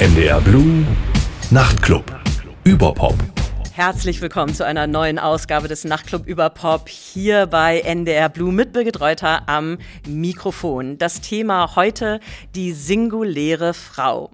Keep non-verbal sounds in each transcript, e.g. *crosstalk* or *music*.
NDR Blue Nachtclub. Überpop. Herzlich willkommen zu einer neuen Ausgabe des Nachtclub über Pop hier bei NDR Blue mit Birgit Reuter am Mikrofon. Das Thema heute die singuläre Frau.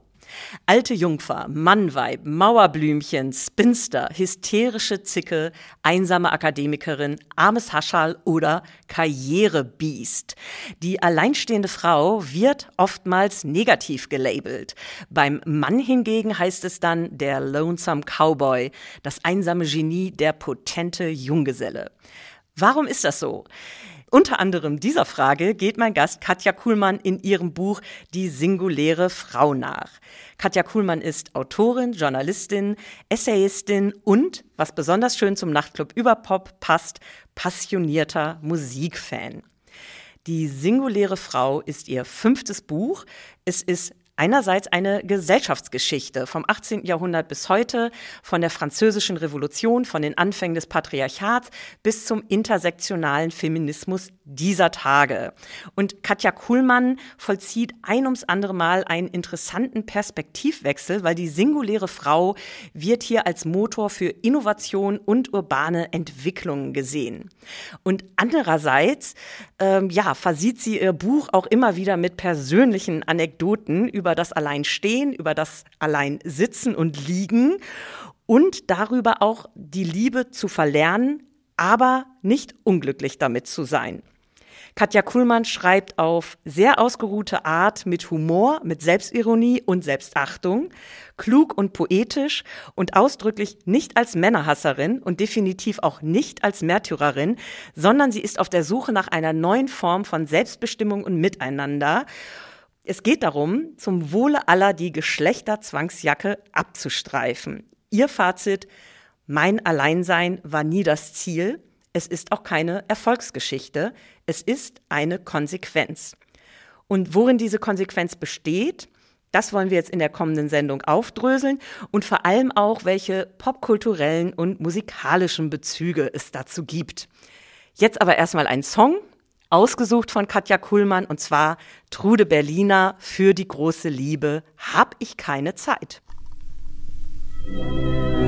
Alte Jungfer, Mannweib, Mauerblümchen, Spinster, hysterische Zicke, einsame Akademikerin, armes Haschal oder Karrierebiest. Die alleinstehende Frau wird oftmals negativ gelabelt. Beim Mann hingegen heißt es dann der Lonesome Cowboy, das einsame Genie, der potente Junggeselle. Warum ist das so? Unter anderem dieser Frage geht mein Gast Katja Kuhlmann in ihrem Buch Die singuläre Frau nach. Katja Kuhlmann ist Autorin, Journalistin, Essayistin und, was besonders schön zum Nachtclub über Pop passt, passionierter Musikfan. Die singuläre Frau ist ihr fünftes Buch. Es ist Einerseits eine Gesellschaftsgeschichte vom 18. Jahrhundert bis heute, von der französischen Revolution, von den Anfängen des Patriarchats bis zum intersektionalen Feminismus dieser Tage. Und Katja Kuhlmann vollzieht ein ums andere Mal einen interessanten Perspektivwechsel, weil die singuläre Frau wird hier als Motor für Innovation und urbane Entwicklung gesehen. Und andererseits, ähm, ja, versieht sie ihr Buch auch immer wieder mit persönlichen Anekdoten über das Alleinstehen, über das Alleinsitzen und Liegen und darüber auch die Liebe zu verlernen, aber nicht unglücklich damit zu sein. Katja Kuhlmann schreibt auf sehr ausgeruhte Art mit Humor, mit Selbstironie und Selbstachtung, klug und poetisch und ausdrücklich nicht als Männerhasserin und definitiv auch nicht als Märtyrerin, sondern sie ist auf der Suche nach einer neuen Form von Selbstbestimmung und Miteinander es geht darum, zum Wohle aller die Geschlechterzwangsjacke abzustreifen. Ihr Fazit, mein Alleinsein war nie das Ziel. Es ist auch keine Erfolgsgeschichte. Es ist eine Konsequenz. Und worin diese Konsequenz besteht, das wollen wir jetzt in der kommenden Sendung aufdröseln und vor allem auch, welche popkulturellen und musikalischen Bezüge es dazu gibt. Jetzt aber erstmal ein Song Ausgesucht von Katja Kuhlmann und zwar Trude Berliner für die große Liebe. Hab ich keine Zeit. Ich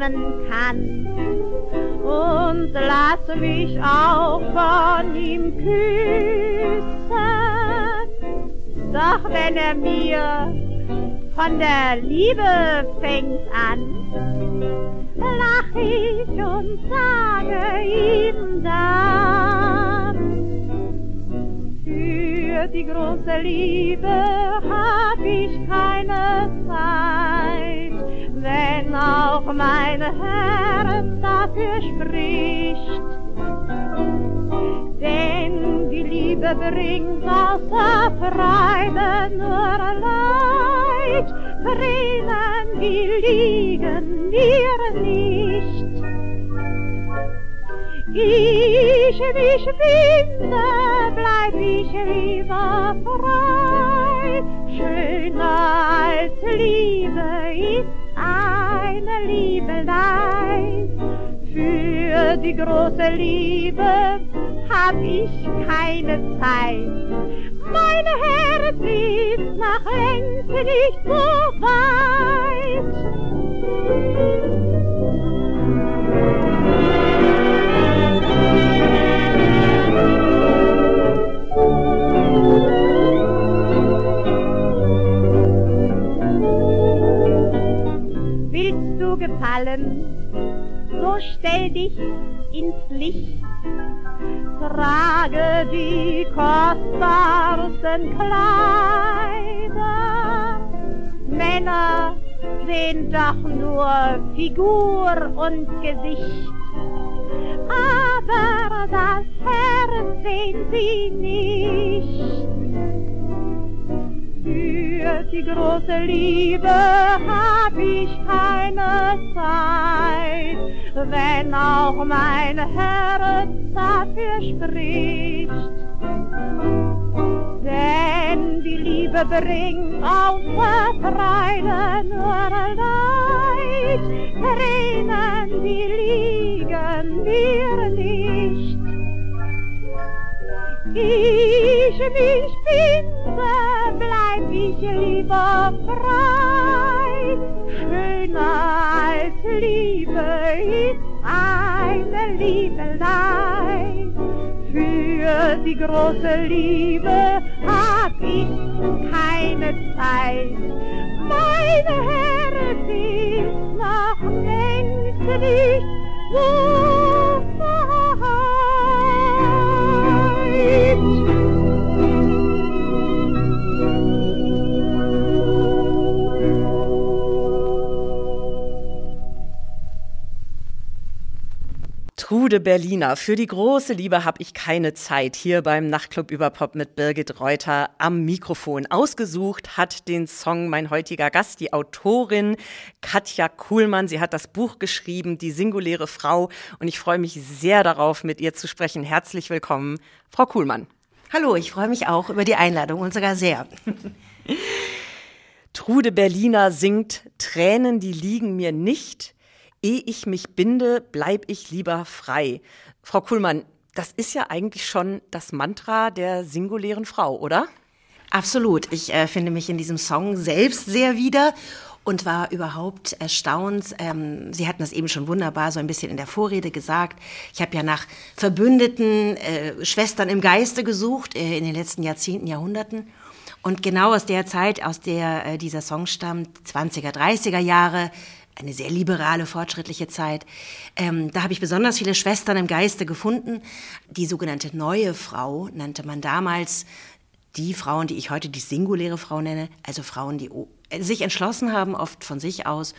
nehmen kann und lass mich auch von ihm küssen. Doch wenn er mir von der Liebe fängt an, lach ich und sage ihm dann, für die große Liebe hab ich keine Zeit wenn auch mein Herz dafür spricht. Denn die Liebe bringt außer Freude nur Leid, Tränen, die liegen mir nicht. Ich mich finde, bleib ich lieber frei, schöner als Liebe ist eine Liebelei. Für die große Liebe hab ich keine Zeit. Mein Herz ist nach längst nicht so weit. Gefallen, so stell dich ins Licht, trage die kostbarsten Kleider. Männer sehen doch nur Figur und Gesicht, aber das Herz sehen sie nicht. Für die große Liebe hab ich keine Zeit, wenn auch mein Herz dafür spricht. Denn die Liebe bringt außer Freuden nur Leid. Tränen, die liegen mir nicht. Ich mich bleib ich lieber frei. Schöner als Liebe ist eine Liebelei. Für die große Liebe hab ich keine Zeit. Mein Herz ist noch längst nicht so Trude Berliner. Für die große Liebe habe ich keine Zeit. Hier beim Nachtclub über Pop mit Birgit Reuter am Mikrofon. Ausgesucht hat den Song mein heutiger Gast, die Autorin Katja Kuhlmann. Sie hat das Buch geschrieben, Die singuläre Frau. Und ich freue mich sehr darauf, mit ihr zu sprechen. Herzlich willkommen, Frau Kuhlmann. Hallo, ich freue mich auch über die Einladung und sogar sehr. Trude Berliner singt Tränen, die liegen mir nicht. Ehe ich mich binde, bleib ich lieber frei. Frau Kuhlmann, das ist ja eigentlich schon das Mantra der singulären Frau, oder? Absolut. Ich äh, finde mich in diesem Song selbst sehr wieder und war überhaupt erstaunt. Ähm, Sie hatten das eben schon wunderbar so ein bisschen in der Vorrede gesagt. Ich habe ja nach verbündeten äh, Schwestern im Geiste gesucht äh, in den letzten Jahrzehnten, Jahrhunderten. Und genau aus der Zeit, aus der äh, dieser Song stammt, 20er, 30er Jahre, eine sehr liberale, fortschrittliche Zeit. Ähm, da habe ich besonders viele Schwestern im Geiste gefunden. Die sogenannte neue Frau nannte man damals die Frauen, die ich heute die singuläre Frau nenne, also Frauen, die sich entschlossen haben, oft von sich aus,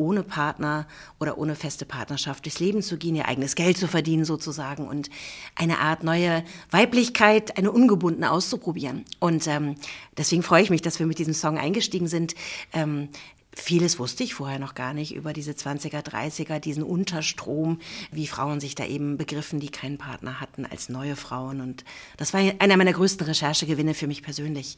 ohne Partner oder ohne feste Partnerschaft durchs Leben zu gehen, ihr eigenes Geld zu verdienen sozusagen und eine Art neue Weiblichkeit, eine ungebundene auszuprobieren. Und ähm, deswegen freue ich mich, dass wir mit diesem Song eingestiegen sind. Ähm, Vieles wusste ich vorher noch gar nicht über diese 20er, 30er, diesen Unterstrom, wie Frauen sich da eben begriffen, die keinen Partner hatten, als neue Frauen. Und das war einer meiner größten Recherchegewinne für mich persönlich.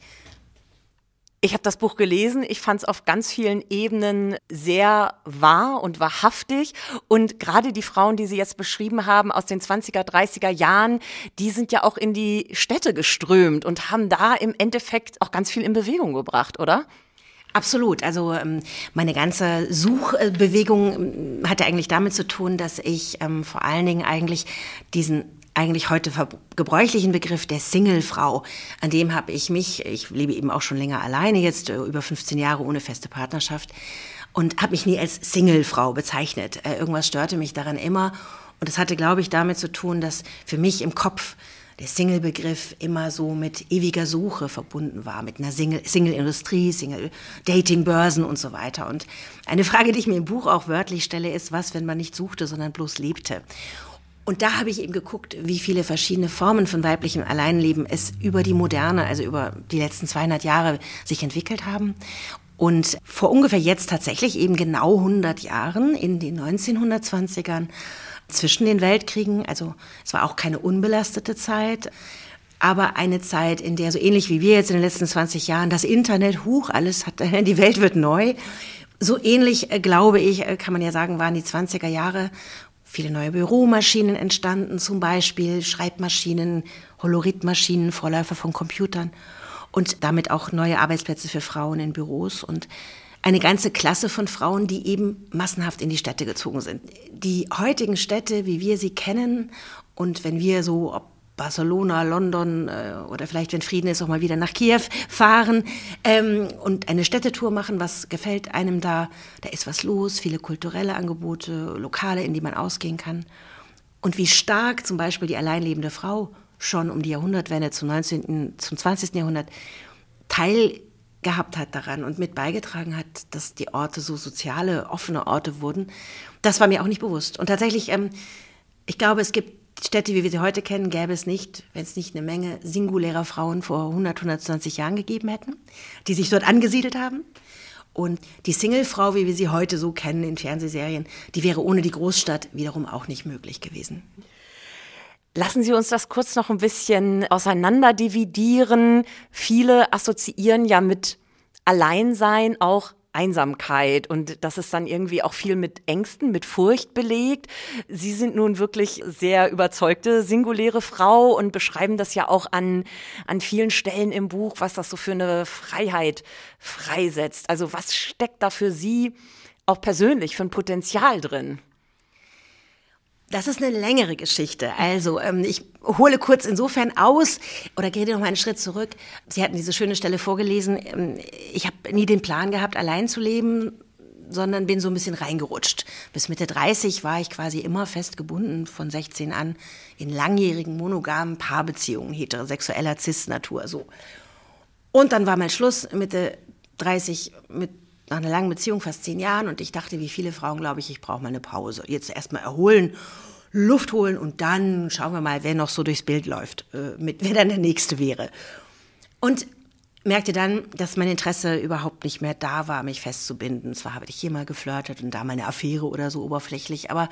Ich habe das Buch gelesen. Ich fand es auf ganz vielen Ebenen sehr wahr und wahrhaftig. Und gerade die Frauen, die Sie jetzt beschrieben haben aus den 20er, 30er Jahren, die sind ja auch in die Städte geströmt und haben da im Endeffekt auch ganz viel in Bewegung gebracht, oder? Absolut. Also ähm, meine ganze Suchbewegung ähm, hatte eigentlich damit zu tun, dass ich ähm, vor allen Dingen eigentlich diesen eigentlich heute gebräuchlichen Begriff der Singlefrau, an dem habe ich mich, ich lebe eben auch schon länger alleine, jetzt äh, über 15 Jahre ohne feste Partnerschaft und habe mich nie als Singlefrau bezeichnet. Äh, irgendwas störte mich daran immer und das hatte, glaube ich, damit zu tun, dass für mich im Kopf der Single-Begriff immer so mit ewiger Suche verbunden war, mit einer Single-Industrie, Single-Dating-Börsen und so weiter. Und eine Frage, die ich mir im Buch auch wörtlich stelle, ist, was, wenn man nicht suchte, sondern bloß lebte? Und da habe ich eben geguckt, wie viele verschiedene Formen von weiblichem Alleinleben es über die Moderne, also über die letzten 200 Jahre sich entwickelt haben. Und vor ungefähr jetzt tatsächlich eben genau 100 Jahren, in den 1920ern, zwischen den Weltkriegen. Also es war auch keine unbelastete Zeit, aber eine Zeit, in der so ähnlich wie wir jetzt in den letzten 20 Jahren das Internet, huch, alles hat, *laughs* die Welt wird neu. So ähnlich, äh, glaube ich, äh, kann man ja sagen, waren die 20er Jahre. Viele neue Büromaschinen entstanden, zum Beispiel Schreibmaschinen, Holoritmaschinen, Vorläufer von Computern und damit auch neue Arbeitsplätze für Frauen in Büros und eine ganze Klasse von Frauen, die eben massenhaft in die Städte gezogen sind. Die heutigen Städte, wie wir sie kennen, und wenn wir so, ob Barcelona, London äh, oder vielleicht, wenn Frieden ist, auch mal wieder nach Kiew fahren ähm, und eine Städtetour machen. Was gefällt einem da? Da ist was los, viele kulturelle Angebote, Lokale, in die man ausgehen kann. Und wie stark zum Beispiel die alleinlebende Frau schon um die Jahrhundertwende zum 19., zum 20. Jahrhundert Teil gehabt hat daran und mit beigetragen hat, dass die Orte so soziale, offene Orte wurden, das war mir auch nicht bewusst. Und tatsächlich, ähm, ich glaube, es gibt Städte, wie wir sie heute kennen, gäbe es nicht, wenn es nicht eine Menge singulärer Frauen vor 100, 120 Jahren gegeben hätten, die sich dort angesiedelt haben. Und die Singlefrau, wie wir sie heute so kennen in Fernsehserien, die wäre ohne die Großstadt wiederum auch nicht möglich gewesen. Lassen Sie uns das kurz noch ein bisschen auseinander dividieren. Viele assoziieren ja mit Alleinsein auch Einsamkeit und das ist dann irgendwie auch viel mit Ängsten, mit Furcht belegt. Sie sind nun wirklich sehr überzeugte, singuläre Frau und beschreiben das ja auch an, an vielen Stellen im Buch, was das so für eine Freiheit freisetzt. Also was steckt da für Sie auch persönlich für ein Potenzial drin? Das ist eine längere Geschichte. Also ähm, ich hole kurz insofern aus oder gehe noch mal einen Schritt zurück. Sie hatten diese schöne Stelle vorgelesen. Ähm, ich habe nie den Plan gehabt, allein zu leben, sondern bin so ein bisschen reingerutscht. Bis Mitte 30 war ich quasi immer fest gebunden von 16 an in langjährigen monogamen Paarbeziehungen heterosexueller Cis-Natur so. Und dann war mein Schluss Mitte 30 mit nach einer langen Beziehung, fast zehn Jahren, und ich dachte, wie viele Frauen, glaube ich, ich brauche mal eine Pause. Jetzt erstmal erholen, Luft holen und dann schauen wir mal, wer noch so durchs Bild läuft, äh, mit, wer dann der Nächste wäre. Und merkte dann, dass mein Interesse überhaupt nicht mehr da war, mich festzubinden. Zwar habe ich hier mal geflirtet und da meine Affäre oder so oberflächlich, aber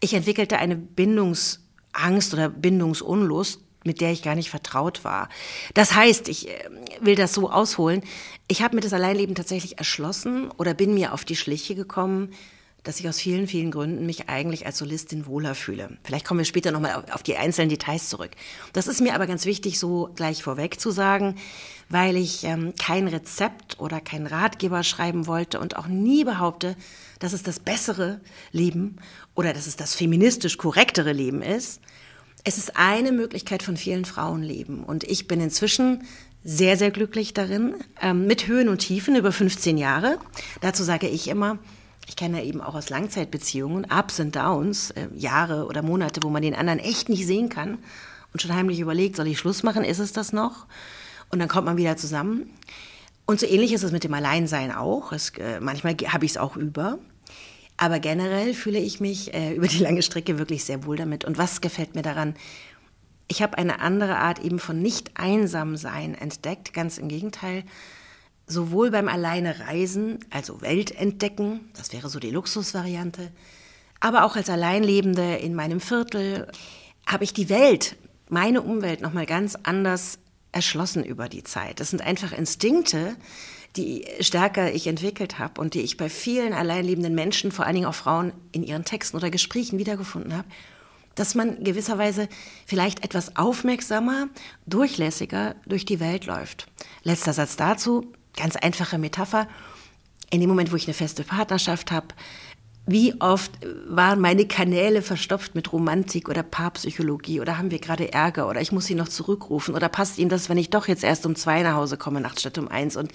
ich entwickelte eine Bindungsangst oder Bindungsunlust, mit der ich gar nicht vertraut war. Das heißt, ich äh, will das so ausholen. Ich habe mir das Alleinleben tatsächlich erschlossen oder bin mir auf die Schliche gekommen, dass ich aus vielen, vielen Gründen mich eigentlich als Solistin wohler fühle. Vielleicht kommen wir später nochmal auf die einzelnen Details zurück. Das ist mir aber ganz wichtig, so gleich vorweg zu sagen, weil ich ähm, kein Rezept oder kein Ratgeber schreiben wollte und auch nie behaupte, dass es das bessere Leben oder dass es das feministisch korrektere Leben ist. Es ist eine Möglichkeit von vielen Frauenleben. Und ich bin inzwischen sehr, sehr glücklich darin, ähm, mit Höhen und Tiefen über 15 Jahre. Dazu sage ich immer, ich kenne eben auch aus Langzeitbeziehungen Ups und Downs, äh, Jahre oder Monate, wo man den anderen echt nicht sehen kann und schon heimlich überlegt, soll ich Schluss machen, ist es das noch? Und dann kommt man wieder zusammen. Und so ähnlich ist es mit dem Alleinsein auch. Es, äh, manchmal habe ich es auch über. Aber generell fühle ich mich äh, über die lange Strecke wirklich sehr wohl damit. Und was gefällt mir daran? Ich habe eine andere Art eben von nicht einsam sein entdeckt, ganz im Gegenteil. Sowohl beim alleine Reisen, also Welt entdecken, das wäre so die Luxusvariante, aber auch als Alleinlebende in meinem Viertel habe ich die Welt, meine Umwelt noch mal ganz anders erschlossen über die Zeit. Das sind einfach Instinkte, die stärker ich entwickelt habe und die ich bei vielen alleinlebenden Menschen, vor allen Dingen auch Frauen, in ihren Texten oder Gesprächen wiedergefunden habe, dass man gewisserweise vielleicht etwas aufmerksamer, durchlässiger durch die Welt läuft. Letzter Satz dazu, ganz einfache Metapher. In dem Moment, wo ich eine feste Partnerschaft habe, wie oft waren meine Kanäle verstopft mit Romantik oder Paarpsychologie? Oder haben wir gerade Ärger? Oder ich muss sie noch zurückrufen? Oder passt Ihnen das, wenn ich doch jetzt erst um zwei nach Hause komme, nachts statt um eins? Und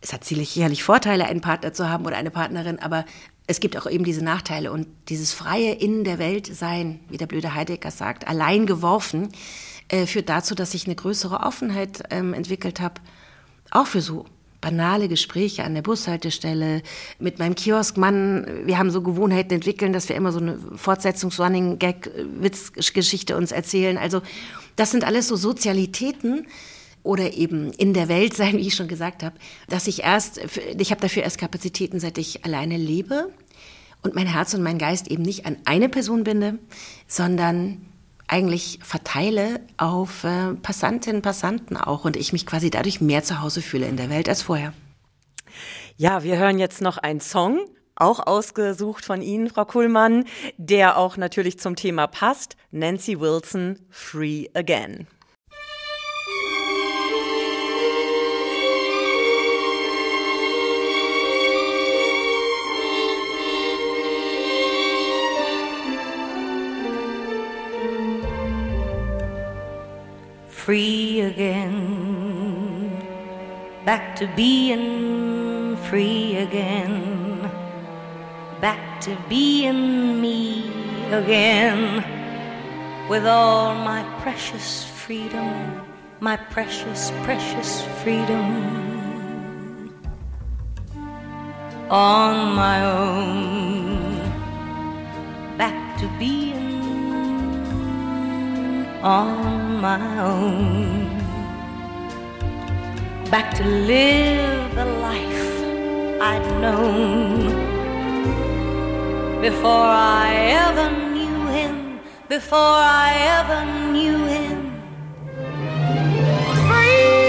es hat sicherlich Vorteile, einen Partner zu haben oder eine Partnerin, aber es gibt auch eben diese Nachteile. Und dieses freie in der Welt sein, wie der blöde Heidegger sagt, allein geworfen, äh, führt dazu, dass ich eine größere Offenheit ähm, entwickelt habe, auch für so banale Gespräche an der Bushaltestelle mit meinem Kioskmann. Wir haben so Gewohnheiten entwickelt, dass wir immer so eine Fortsetzungs-Running-Gag-Witzgeschichte uns erzählen. Also das sind alles so Sozialitäten, oder eben in der Welt sein, *laughs* wie ich schon gesagt habe, dass ich erst, ich habe dafür erst Kapazitäten, seit ich alleine lebe und mein Herz und mein Geist eben nicht an eine Person binde, sondern eigentlich verteile auf äh, Passantinnen, Passanten auch und ich mich quasi dadurch mehr zu Hause fühle in der Welt als vorher. Ja, wir hören jetzt noch einen Song, auch ausgesucht von Ihnen, Frau Kuhlmann, der auch natürlich zum Thema passt. Nancy Wilson, Free Again. Free again, back to being free again, back to being me again, with all my precious freedom, my precious, precious freedom. On my own, back to being on my own. Back to live the life I'd known before I ever knew him before I ever knew him. Free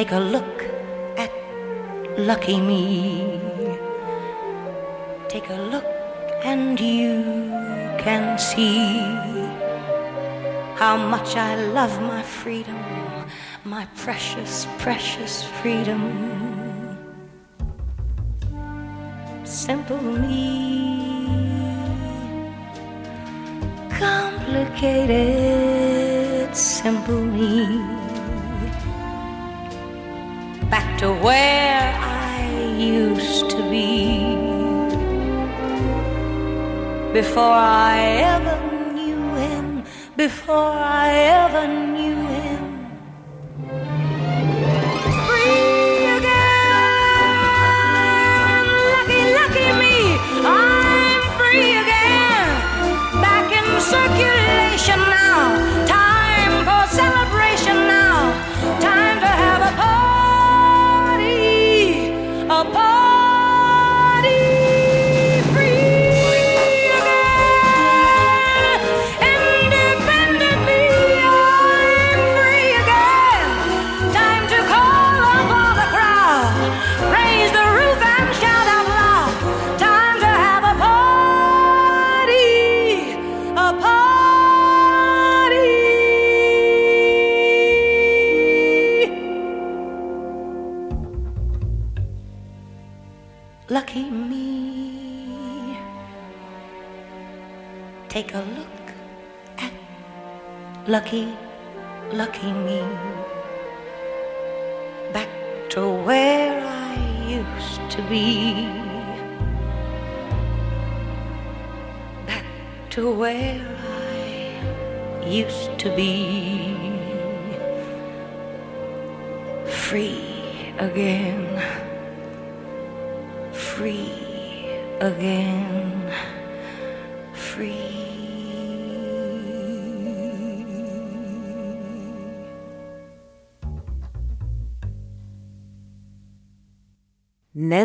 Take a look at lucky me. Take a look and you can see how much I love my freedom, my precious, precious freedom. Simple me, complicated, simple me to where I used to be before I ever knew him, before I ever knew him.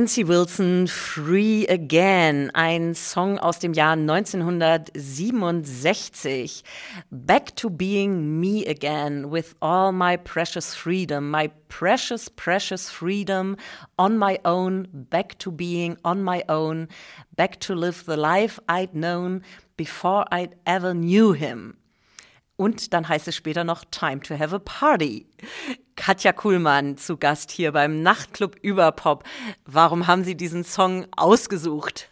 Nancy Wilson, Free Again, ein Song aus dem Jahr 1967. Back to being me again with all my precious freedom, my precious, precious freedom on my own, back to being on my own, back to live the life I'd known before I ever knew him. Und dann heißt es später noch Time to have a Party. Katja Kuhlmann zu Gast hier beim Nachtclub Überpop. Warum haben Sie diesen Song ausgesucht?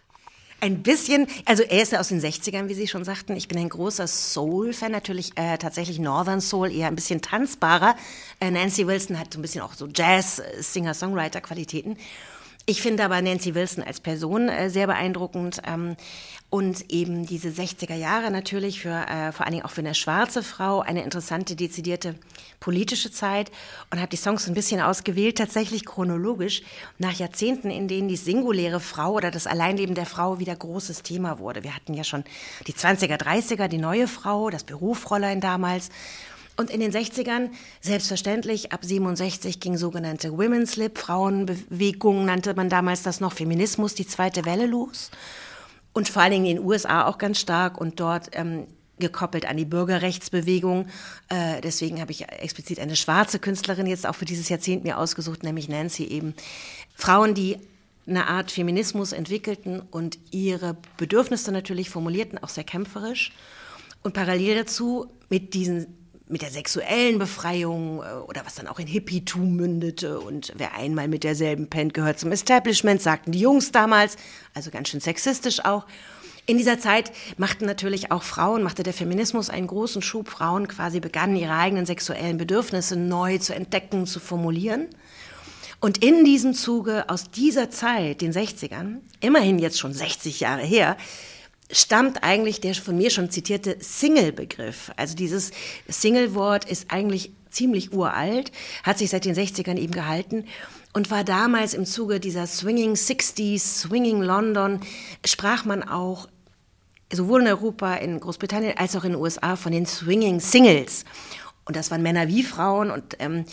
Ein bisschen, also er ist ja aus den 60ern, wie Sie schon sagten. Ich bin ein großer Soul-Fan, natürlich äh, tatsächlich Northern Soul, eher ein bisschen tanzbarer. Äh, Nancy Wilson hat so ein bisschen auch so Jazz-Singer-Songwriter-Qualitäten. Ich finde aber Nancy Wilson als Person äh, sehr beeindruckend ähm, und eben diese 60er Jahre natürlich für äh, vor allen Dingen auch für eine schwarze Frau eine interessante, dezidierte politische Zeit und habe die Songs ein bisschen ausgewählt, tatsächlich chronologisch, nach Jahrzehnten, in denen die singuläre Frau oder das Alleinleben der Frau wieder großes Thema wurde. Wir hatten ja schon die 20er, 30er, die neue Frau, das Berufsfräulein damals. Und in den 60ern, selbstverständlich, ab 67 ging sogenannte Women's Lib, Frauenbewegung nannte man damals das noch, Feminismus, die zweite Welle los. Und vor allen Dingen in den USA auch ganz stark und dort ähm, gekoppelt an die Bürgerrechtsbewegung. Äh, deswegen habe ich explizit eine schwarze Künstlerin jetzt auch für dieses Jahrzehnt mir ausgesucht, nämlich Nancy eben. Frauen, die eine Art Feminismus entwickelten und ihre Bedürfnisse natürlich formulierten, auch sehr kämpferisch. Und parallel dazu mit diesen mit der sexuellen Befreiung äh, oder was dann auch in Hippietum mündete und wer einmal mit derselben pennt, gehört zum Establishment, sagten die Jungs damals, also ganz schön sexistisch auch. In dieser Zeit machten natürlich auch Frauen, machte der Feminismus einen großen Schub. Frauen quasi begannen ihre eigenen sexuellen Bedürfnisse neu zu entdecken, zu formulieren. Und in diesem Zuge aus dieser Zeit, den 60ern, immerhin jetzt schon 60 Jahre her, stammt eigentlich der von mir schon zitierte Single-Begriff. Also dieses Single-Wort ist eigentlich ziemlich uralt, hat sich seit den 60ern eben gehalten und war damals im Zuge dieser Swinging 60s, Swinging London, sprach man auch sowohl in Europa, in Großbritannien als auch in den USA von den Swinging Singles. Und das waren Männer wie Frauen und ähm,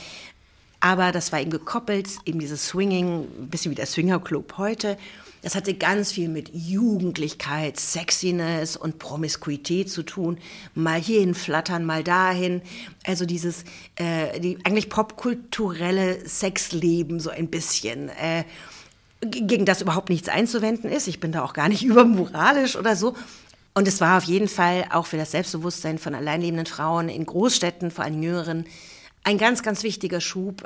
aber das war eben gekoppelt, eben dieses Swinging, ein bisschen wie der Swinger Club heute. Das hatte ganz viel mit Jugendlichkeit, Sexiness und Promiskuität zu tun. Mal hierhin flattern, mal dahin. Also dieses äh, die eigentlich popkulturelle Sexleben so ein bisschen. Äh, gegen das überhaupt nichts einzuwenden ist. Ich bin da auch gar nicht *laughs* übermoralisch oder so. Und es war auf jeden Fall auch für das Selbstbewusstsein von alleinlebenden Frauen in Großstädten, vor allem jüngeren, ein ganz, ganz wichtiger Schub.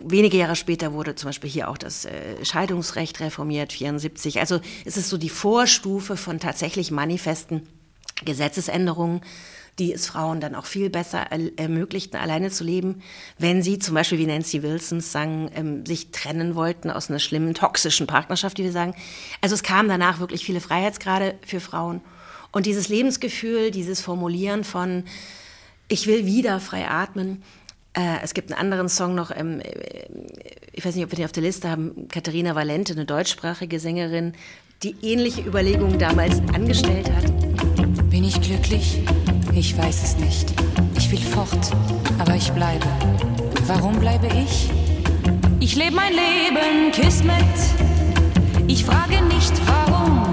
Wenige Jahre später wurde zum Beispiel hier auch das äh, Scheidungsrecht reformiert, 74. Also es ist so die Vorstufe von tatsächlich manifesten Gesetzesänderungen, die es Frauen dann auch viel besser ermöglichten, alleine zu leben, wenn sie zum Beispiel, wie Nancy Wilson sang, ähm, sich trennen wollten aus einer schlimmen, toxischen Partnerschaft, die wir sagen. Also es kamen danach wirklich viele Freiheitsgrade für Frauen. Und dieses Lebensgefühl, dieses Formulieren von, ich will wieder frei atmen, äh, es gibt einen anderen Song noch, ähm, äh, ich weiß nicht, ob wir den auf der Liste haben, Katharina Valente, eine deutschsprachige Sängerin, die ähnliche Überlegungen damals angestellt hat. Bin ich glücklich? Ich weiß es nicht. Ich will fort, aber ich bleibe. Warum bleibe ich? Ich lebe mein Leben, Kismet. Ich frage nicht warum.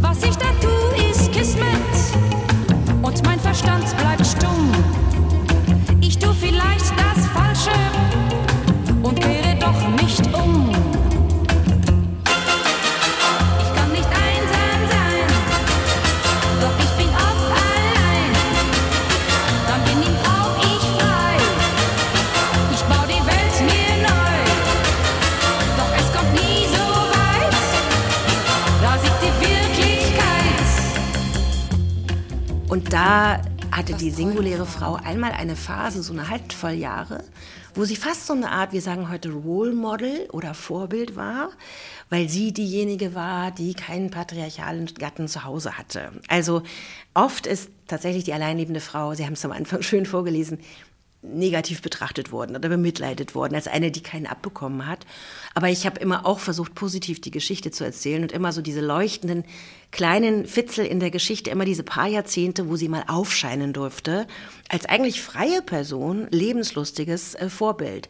Was ich da tue, ist Kismet. Und mein Verstand bleibt stumm. Die singuläre Frau einmal eine Phase, so eine Handvoll Jahre, wo sie fast so eine Art, wir sagen heute Role Model oder Vorbild war, weil sie diejenige war, die keinen patriarchalen Gatten zu Hause hatte. Also oft ist tatsächlich die alleinlebende Frau, Sie haben es am Anfang *laughs* schön vorgelesen, negativ betrachtet worden oder bemitleidet worden, als eine, die keinen abbekommen hat. Aber ich habe immer auch versucht, positiv die Geschichte zu erzählen und immer so diese leuchtenden kleinen Fitzel in der Geschichte, immer diese paar Jahrzehnte, wo sie mal aufscheinen durfte, als eigentlich freie Person, lebenslustiges äh, Vorbild.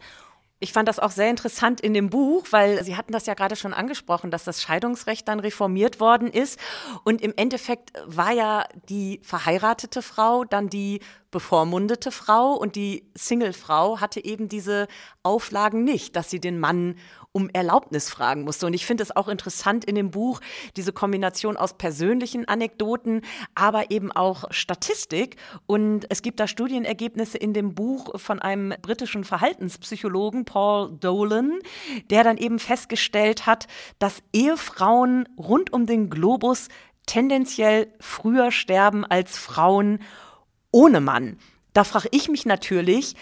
Ich fand das auch sehr interessant in dem Buch, weil Sie hatten das ja gerade schon angesprochen, dass das Scheidungsrecht dann reformiert worden ist. Und im Endeffekt war ja die verheiratete Frau dann die bevormundete Frau und die Singlefrau hatte eben diese Auflagen nicht, dass sie den Mann um Erlaubnis fragen musste. Und ich finde es auch interessant in dem Buch, diese Kombination aus persönlichen Anekdoten, aber eben auch Statistik. Und es gibt da Studienergebnisse in dem Buch von einem britischen Verhaltenspsychologen, Paul Dolan, der dann eben festgestellt hat, dass Ehefrauen rund um den Globus tendenziell früher sterben als Frauen ohne Mann. Da frage ich mich natürlich,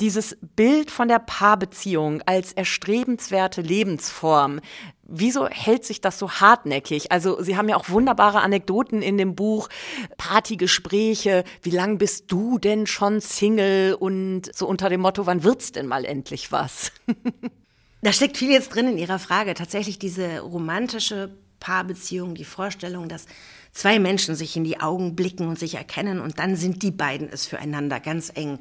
dieses Bild von der Paarbeziehung als erstrebenswerte Lebensform, wieso hält sich das so hartnäckig? Also Sie haben ja auch wunderbare Anekdoten in dem Buch, Partygespräche, wie lang bist du denn schon Single und so unter dem Motto, wann wird's denn mal endlich was? *laughs* Da steckt viel jetzt drin in Ihrer Frage. Tatsächlich diese romantische Paarbeziehung, die Vorstellung, dass zwei Menschen sich in die Augen blicken und sich erkennen und dann sind die beiden es füreinander ganz eng.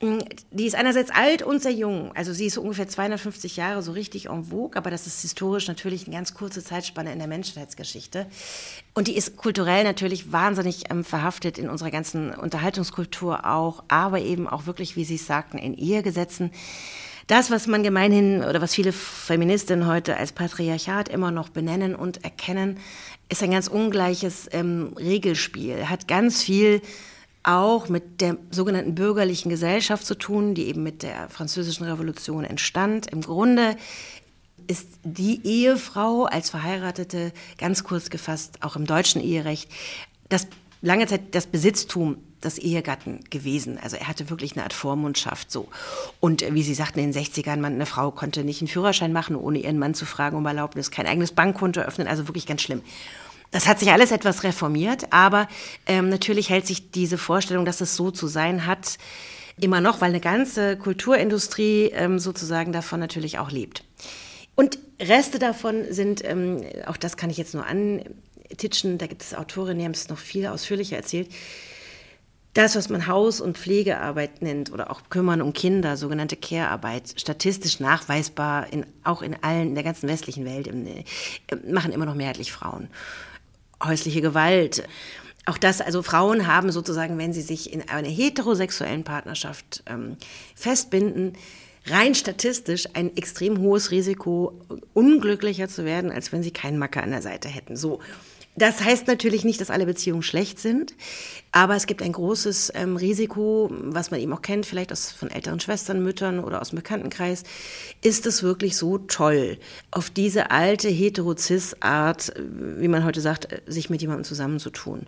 Mm, Die ist einerseits alt und sehr jung. Also sie ist ungefähr 250 Jahre so richtig en vogue, aber das ist historisch natürlich eine ganz kurze Zeitspanne in der Menschheitsgeschichte. Und die ist kulturell natürlich wahnsinnig ähm, verhaftet in unserer ganzen Unterhaltungskultur auch, aber eben auch wirklich, wie Sie es sagten, in Ehegesetzen. Das, was man gemeinhin oder was viele Feministinnen heute als Patriarchat immer noch benennen und erkennen, ist ein ganz ungleiches ähm, Regelspiel, hat ganz viel auch mit der sogenannten bürgerlichen Gesellschaft zu tun, die eben mit der französischen Revolution entstand. Im Grunde ist die Ehefrau als Verheiratete, ganz kurz gefasst, auch im deutschen Eherecht, das lange Zeit das Besitztum des Ehegatten gewesen. Also er hatte wirklich eine Art Vormundschaft so. Und äh, wie Sie sagten, in den 60ern, man, eine Frau konnte nicht einen Führerschein machen, ohne ihren Mann zu fragen um Erlaubnis, kein eigenes Bankkonto öffnen, also wirklich ganz schlimm. Das hat sich alles etwas reformiert, aber ähm, natürlich hält sich diese Vorstellung, dass es so zu sein hat, Immer noch, weil eine ganze Kulturindustrie ähm, sozusagen davon natürlich auch lebt. Und Reste davon sind, ähm, auch das kann ich jetzt nur antitschen, da gibt es Autorinnen, die haben es noch viel ausführlicher erzählt, das, was man Haus- und Pflegearbeit nennt oder auch Kümmern um Kinder, sogenannte Care-Arbeit, statistisch nachweisbar, in, auch in allen, in der ganzen westlichen Welt, im, äh, machen immer noch mehrheitlich Frauen. Häusliche Gewalt. Auch das, also Frauen haben sozusagen, wenn sie sich in einer heterosexuellen Partnerschaft ähm, festbinden, rein statistisch ein extrem hohes Risiko, unglücklicher zu werden, als wenn sie keinen Macker an der Seite hätten. So. Das heißt natürlich nicht, dass alle Beziehungen schlecht sind, aber es gibt ein großes ähm, Risiko, was man eben auch kennt, vielleicht aus, von älteren Schwestern, Müttern oder aus dem Bekanntenkreis. Ist es wirklich so toll, auf diese alte Heterozis-Art, wie man heute sagt, sich mit jemandem zusammenzutun?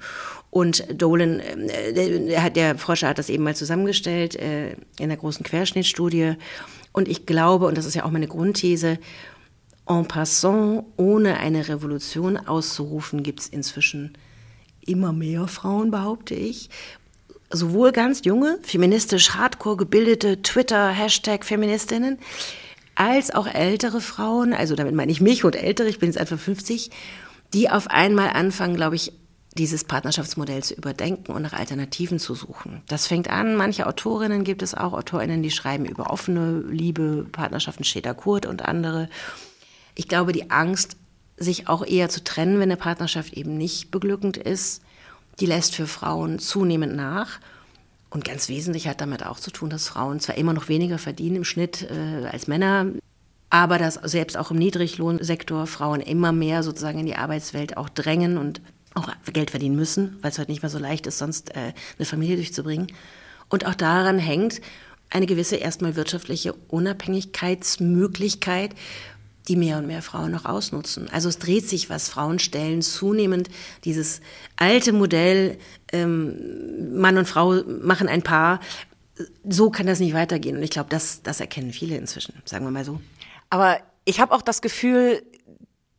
Und Dolan, äh, der, der Forscher hat das eben mal zusammengestellt äh, in der großen Querschnittstudie. Und ich glaube, und das ist ja auch meine Grundthese, en passant, ohne eine Revolution auszurufen, gibt es inzwischen immer mehr Frauen, behaupte ich. Sowohl ganz junge, feministisch hardcore gebildete Twitter-Hashtag-Feministinnen, als auch ältere Frauen, also damit meine ich mich und ältere, ich bin jetzt etwa 50, die auf einmal anfangen, glaube ich, dieses Partnerschaftsmodell zu überdenken und nach Alternativen zu suchen. Das fängt an, manche Autorinnen gibt es auch, Autorinnen, die schreiben über offene Liebe, Partnerschaften, Schäder Kurt und andere. Ich glaube, die Angst, sich auch eher zu trennen, wenn eine Partnerschaft eben nicht beglückend ist, die lässt für Frauen zunehmend nach. Und ganz wesentlich hat damit auch zu tun, dass Frauen zwar immer noch weniger verdienen im Schnitt äh, als Männer, aber dass selbst auch im Niedriglohnsektor Frauen immer mehr sozusagen in die Arbeitswelt auch drängen und auch Geld verdienen müssen, weil es heute nicht mehr so leicht ist, sonst äh, eine Familie durchzubringen. Und auch daran hängt eine gewisse erstmal wirtschaftliche Unabhängigkeitsmöglichkeit, die mehr und mehr Frauen noch ausnutzen. Also es dreht sich was. Frauen stellen zunehmend dieses alte Modell, ähm, Mann und Frau machen ein Paar. So kann das nicht weitergehen. Und ich glaube, das, das erkennen viele inzwischen, sagen wir mal so. Aber ich habe auch das Gefühl,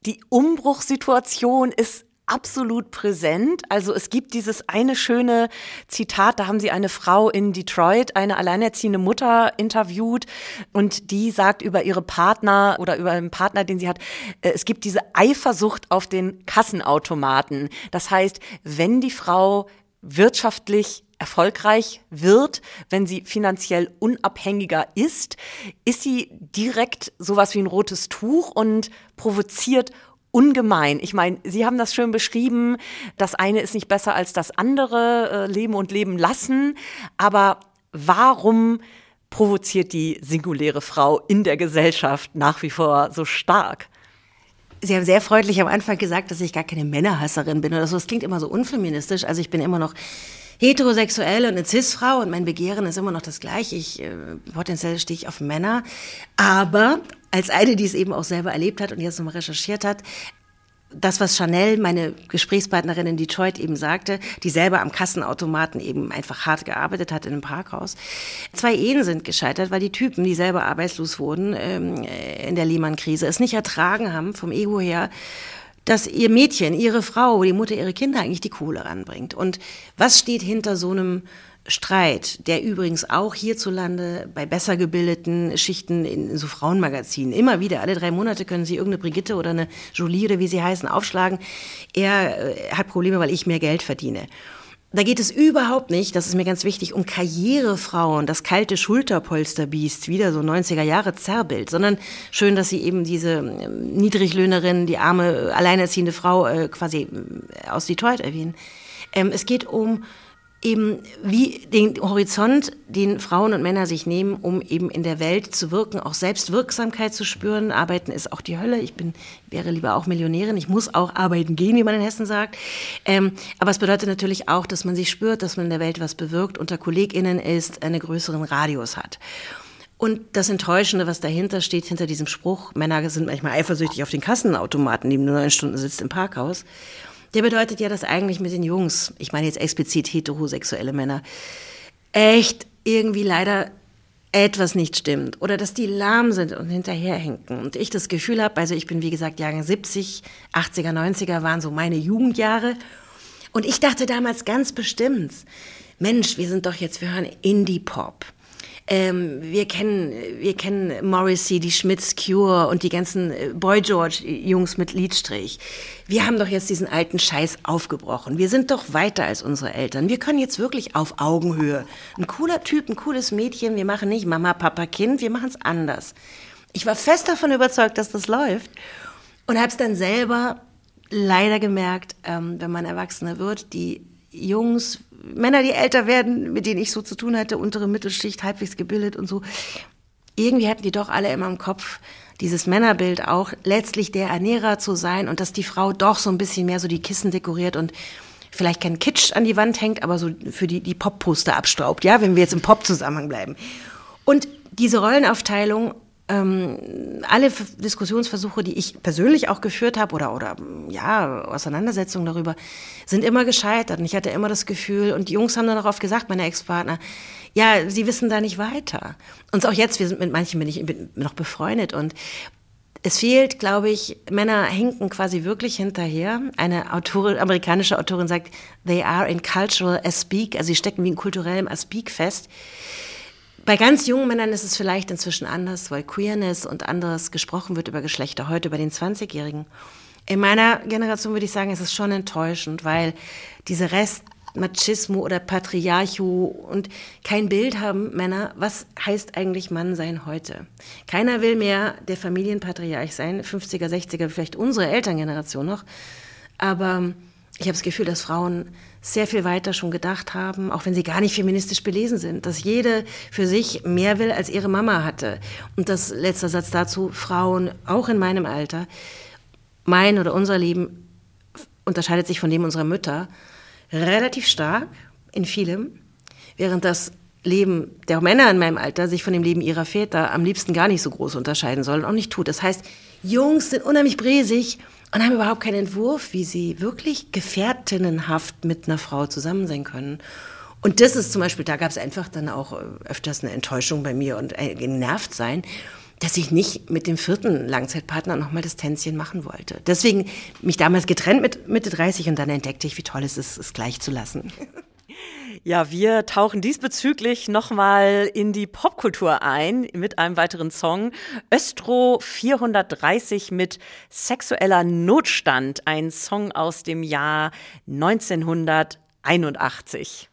die Umbruchssituation ist absolut präsent. Also es gibt dieses eine schöne Zitat, da haben sie eine Frau in Detroit, eine alleinerziehende Mutter interviewt und die sagt über ihre Partner oder über einen Partner, den sie hat, äh, es gibt diese Eifersucht auf den Kassenautomaten. Das heißt, wenn die Frau wirtschaftlich erfolgreich wird, wenn sie finanziell unabhängiger ist, ist sie direkt sowas wie ein rotes Tuch und provoziert ungemein. Ich meine, Sie haben das schön beschrieben, das eine ist nicht besser als das andere, äh, leben und leben lassen, aber warum provoziert die singuläre Frau in der Gesellschaft nach wie vor so stark? Sie haben sehr freundlich am Anfang gesagt, dass ich gar keine Männerhasserin bin oder so. Das klingt immer so unfeministisch. Also ich bin immer noch heterosexuell und eine Cis-Frau und mein Begehren ist immer noch das gleiche. Ich, äh, potenziell stehe ich auf Männer. Aber als eine, die es eben auch selber erlebt hat und jetzt nochmal recherchiert hat, das, was Chanel, meine Gesprächspartnerin in Detroit eben sagte, die selber am Kassenautomaten eben einfach hart gearbeitet hat in einem Parkhaus. Zwei Ehen sind gescheitert, weil die Typen, die selber arbeitslos wurden ähm, in der Lehman-Krise, es nicht ertragen haben, vom Ego her, dass ihr Mädchen, ihre Frau, die Mutter ihre Kinder eigentlich die Kohle ranbringt. Und was steht hinter so einem Streit, der übrigens auch hierzulande bei besser gebildeten Schichten in so Frauenmagazinen immer wieder, alle drei Monate können Sie irgendeine Brigitte oder eine Jolie oder wie sie heißen aufschlagen. Er äh, hat Probleme, weil ich mehr Geld verdiene. Da geht es überhaupt nicht, das ist mir ganz wichtig, um Karrierefrauen, das kalte Schulterpolsterbiest, wieder so 90er Jahre Zerrbild, sondern schön, dass sie eben diese ähm, Niedriglöhnerin, die arme, alleinerziehende Frau äh, quasi äh, aus Detroit erwähnen. Ähm, es geht um eben wie den Horizont, den Frauen und Männer sich nehmen, um eben in der Welt zu wirken, auch Selbstwirksamkeit zu spüren. Arbeiten ist auch die Hölle. Ich bin, wäre lieber auch Millionärin. Ich muss auch arbeiten gehen, wie man in Hessen sagt. Ähm, aber es bedeutet natürlich auch, dass man sich spürt, dass man in der Welt was bewirkt, unter KollegInnen ist, einen größeren Radius hat. Und das Enttäuschende, was dahinter steht, hinter diesem Spruch, Männer sind manchmal eifersüchtig auf den Kassenautomaten, die nur neun Stunden sitzt im Parkhaus der bedeutet ja, dass eigentlich mit den Jungs, ich meine jetzt explizit heterosexuelle Männer, echt irgendwie leider etwas nicht stimmt oder dass die lahm sind und hinterherhinken. Und ich das Gefühl habe, also ich bin wie gesagt Jahrgang 70, 80er, 90er waren so meine Jugendjahre. Und ich dachte damals ganz bestimmt, Mensch, wir sind doch jetzt, wir hören Indie-Pop. Ähm, wir kennen, wir kennen Morrissey, die Schmitz Cure und die ganzen äh, Boy George Jungs mit Liedstrich. Wir haben doch jetzt diesen alten Scheiß aufgebrochen. Wir sind doch weiter als unsere Eltern. Wir können jetzt wirklich auf Augenhöhe. Ein cooler Typ, ein cooles Mädchen. Wir machen nicht Mama, Papa, Kind. Wir machen es anders. Ich war fest davon überzeugt, dass das läuft und habe es dann selber leider gemerkt, ähm, wenn man Erwachsener wird, die Jungs, Männer, die älter werden, mit denen ich so zu tun hatte, untere Mittelschicht, halbwegs gebildet und so, irgendwie hatten die doch alle immer im Kopf dieses Männerbild auch, letztlich der Ernährer zu sein und dass die Frau doch so ein bisschen mehr so die Kissen dekoriert und vielleicht kein Kitsch an die Wand hängt, aber so für die, die Pop-Poster abstaubt, ja, wenn wir jetzt im Pop-Zusammenhang bleiben. Und diese Rollenaufteilung ähm, alle Diskussionsversuche, die ich persönlich auch geführt habe oder, oder ja, Auseinandersetzungen darüber, sind immer gescheitert. Und ich hatte immer das Gefühl, und die Jungs haben dann oft gesagt, meine Ex-Partner, ja, sie wissen da nicht weiter. Und auch jetzt, wir sind mit manchen bin ich bin noch befreundet und es fehlt, glaube ich, Männer hinken quasi wirklich hinterher. Eine Autorin, amerikanische Autorin sagt, they are in cultural aspeak, also sie stecken wie in kulturellem aspeak fest. Bei ganz jungen Männern ist es vielleicht inzwischen anders, weil Queerness und anderes gesprochen wird über Geschlechter, heute über den 20-Jährigen. In meiner Generation würde ich sagen, es ist schon enttäuschend, weil diese Rest Machismo oder Patriarcho und kein Bild haben Männer, was heißt eigentlich Mann sein heute? Keiner will mehr der Familienpatriarch sein, 50er, 60er, vielleicht unsere Elterngeneration noch, aber ich habe das Gefühl, dass Frauen sehr viel weiter schon gedacht haben, auch wenn sie gar nicht feministisch belesen sind, dass jede für sich mehr will, als ihre Mama hatte. Und das letzter Satz dazu, Frauen, auch in meinem Alter, mein oder unser Leben unterscheidet sich von dem unserer Mütter relativ stark in vielem, während das Leben der Männer in meinem Alter sich von dem Leben ihrer Väter am liebsten gar nicht so groß unterscheiden soll und auch nicht tut. Das heißt, Jungs sind unheimlich bresig und haben überhaupt keinen Entwurf, wie sie wirklich gefährtinnenhaft mit einer Frau zusammen sein können. Und das ist zum Beispiel, da gab es einfach dann auch äh, öfters eine Enttäuschung bei mir und ein genervt sein, dass ich nicht mit dem vierten Langzeitpartner nochmal das Tänzchen machen wollte. Deswegen mich damals getrennt mit Mitte 30 und dann entdeckte ich, wie toll es ist, es gleich zu lassen. *laughs* Ja, wir tauchen diesbezüglich nochmal in die Popkultur ein mit einem weiteren Song. Östro 430 mit Sexueller Notstand, ein Song aus dem Jahr 1981.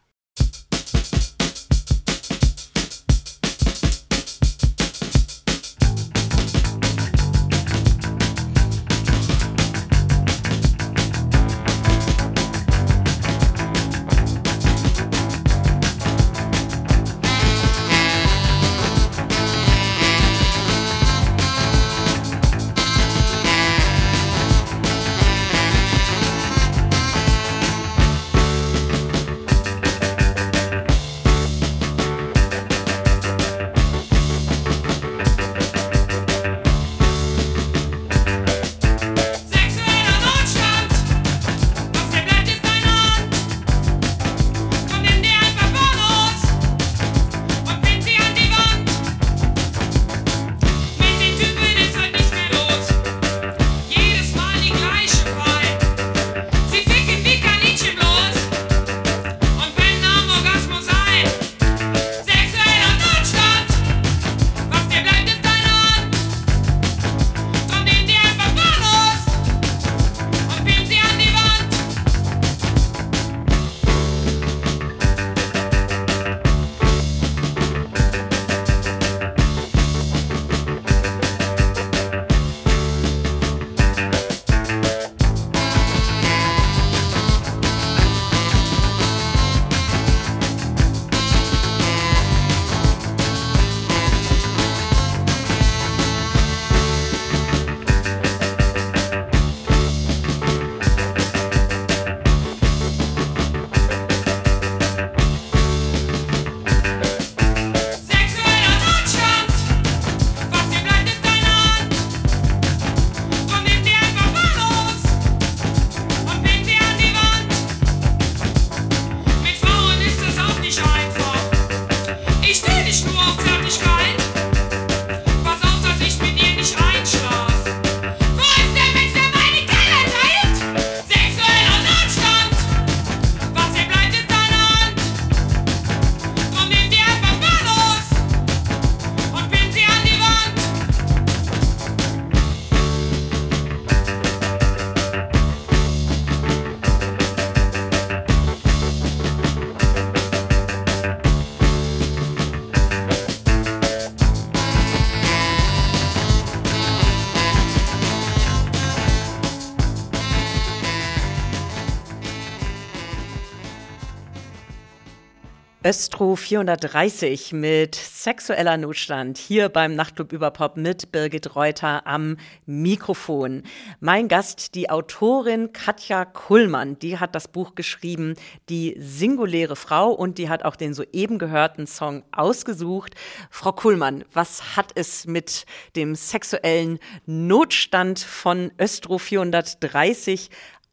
Östro 430 mit sexueller Notstand hier beim Nachtclub über Pop mit Birgit Reuter am Mikrofon. Mein Gast, die Autorin Katja Kullmann, die hat das Buch geschrieben, Die singuläre Frau und die hat auch den soeben gehörten Song ausgesucht. Frau Kullmann, was hat es mit dem sexuellen Notstand von Östro 430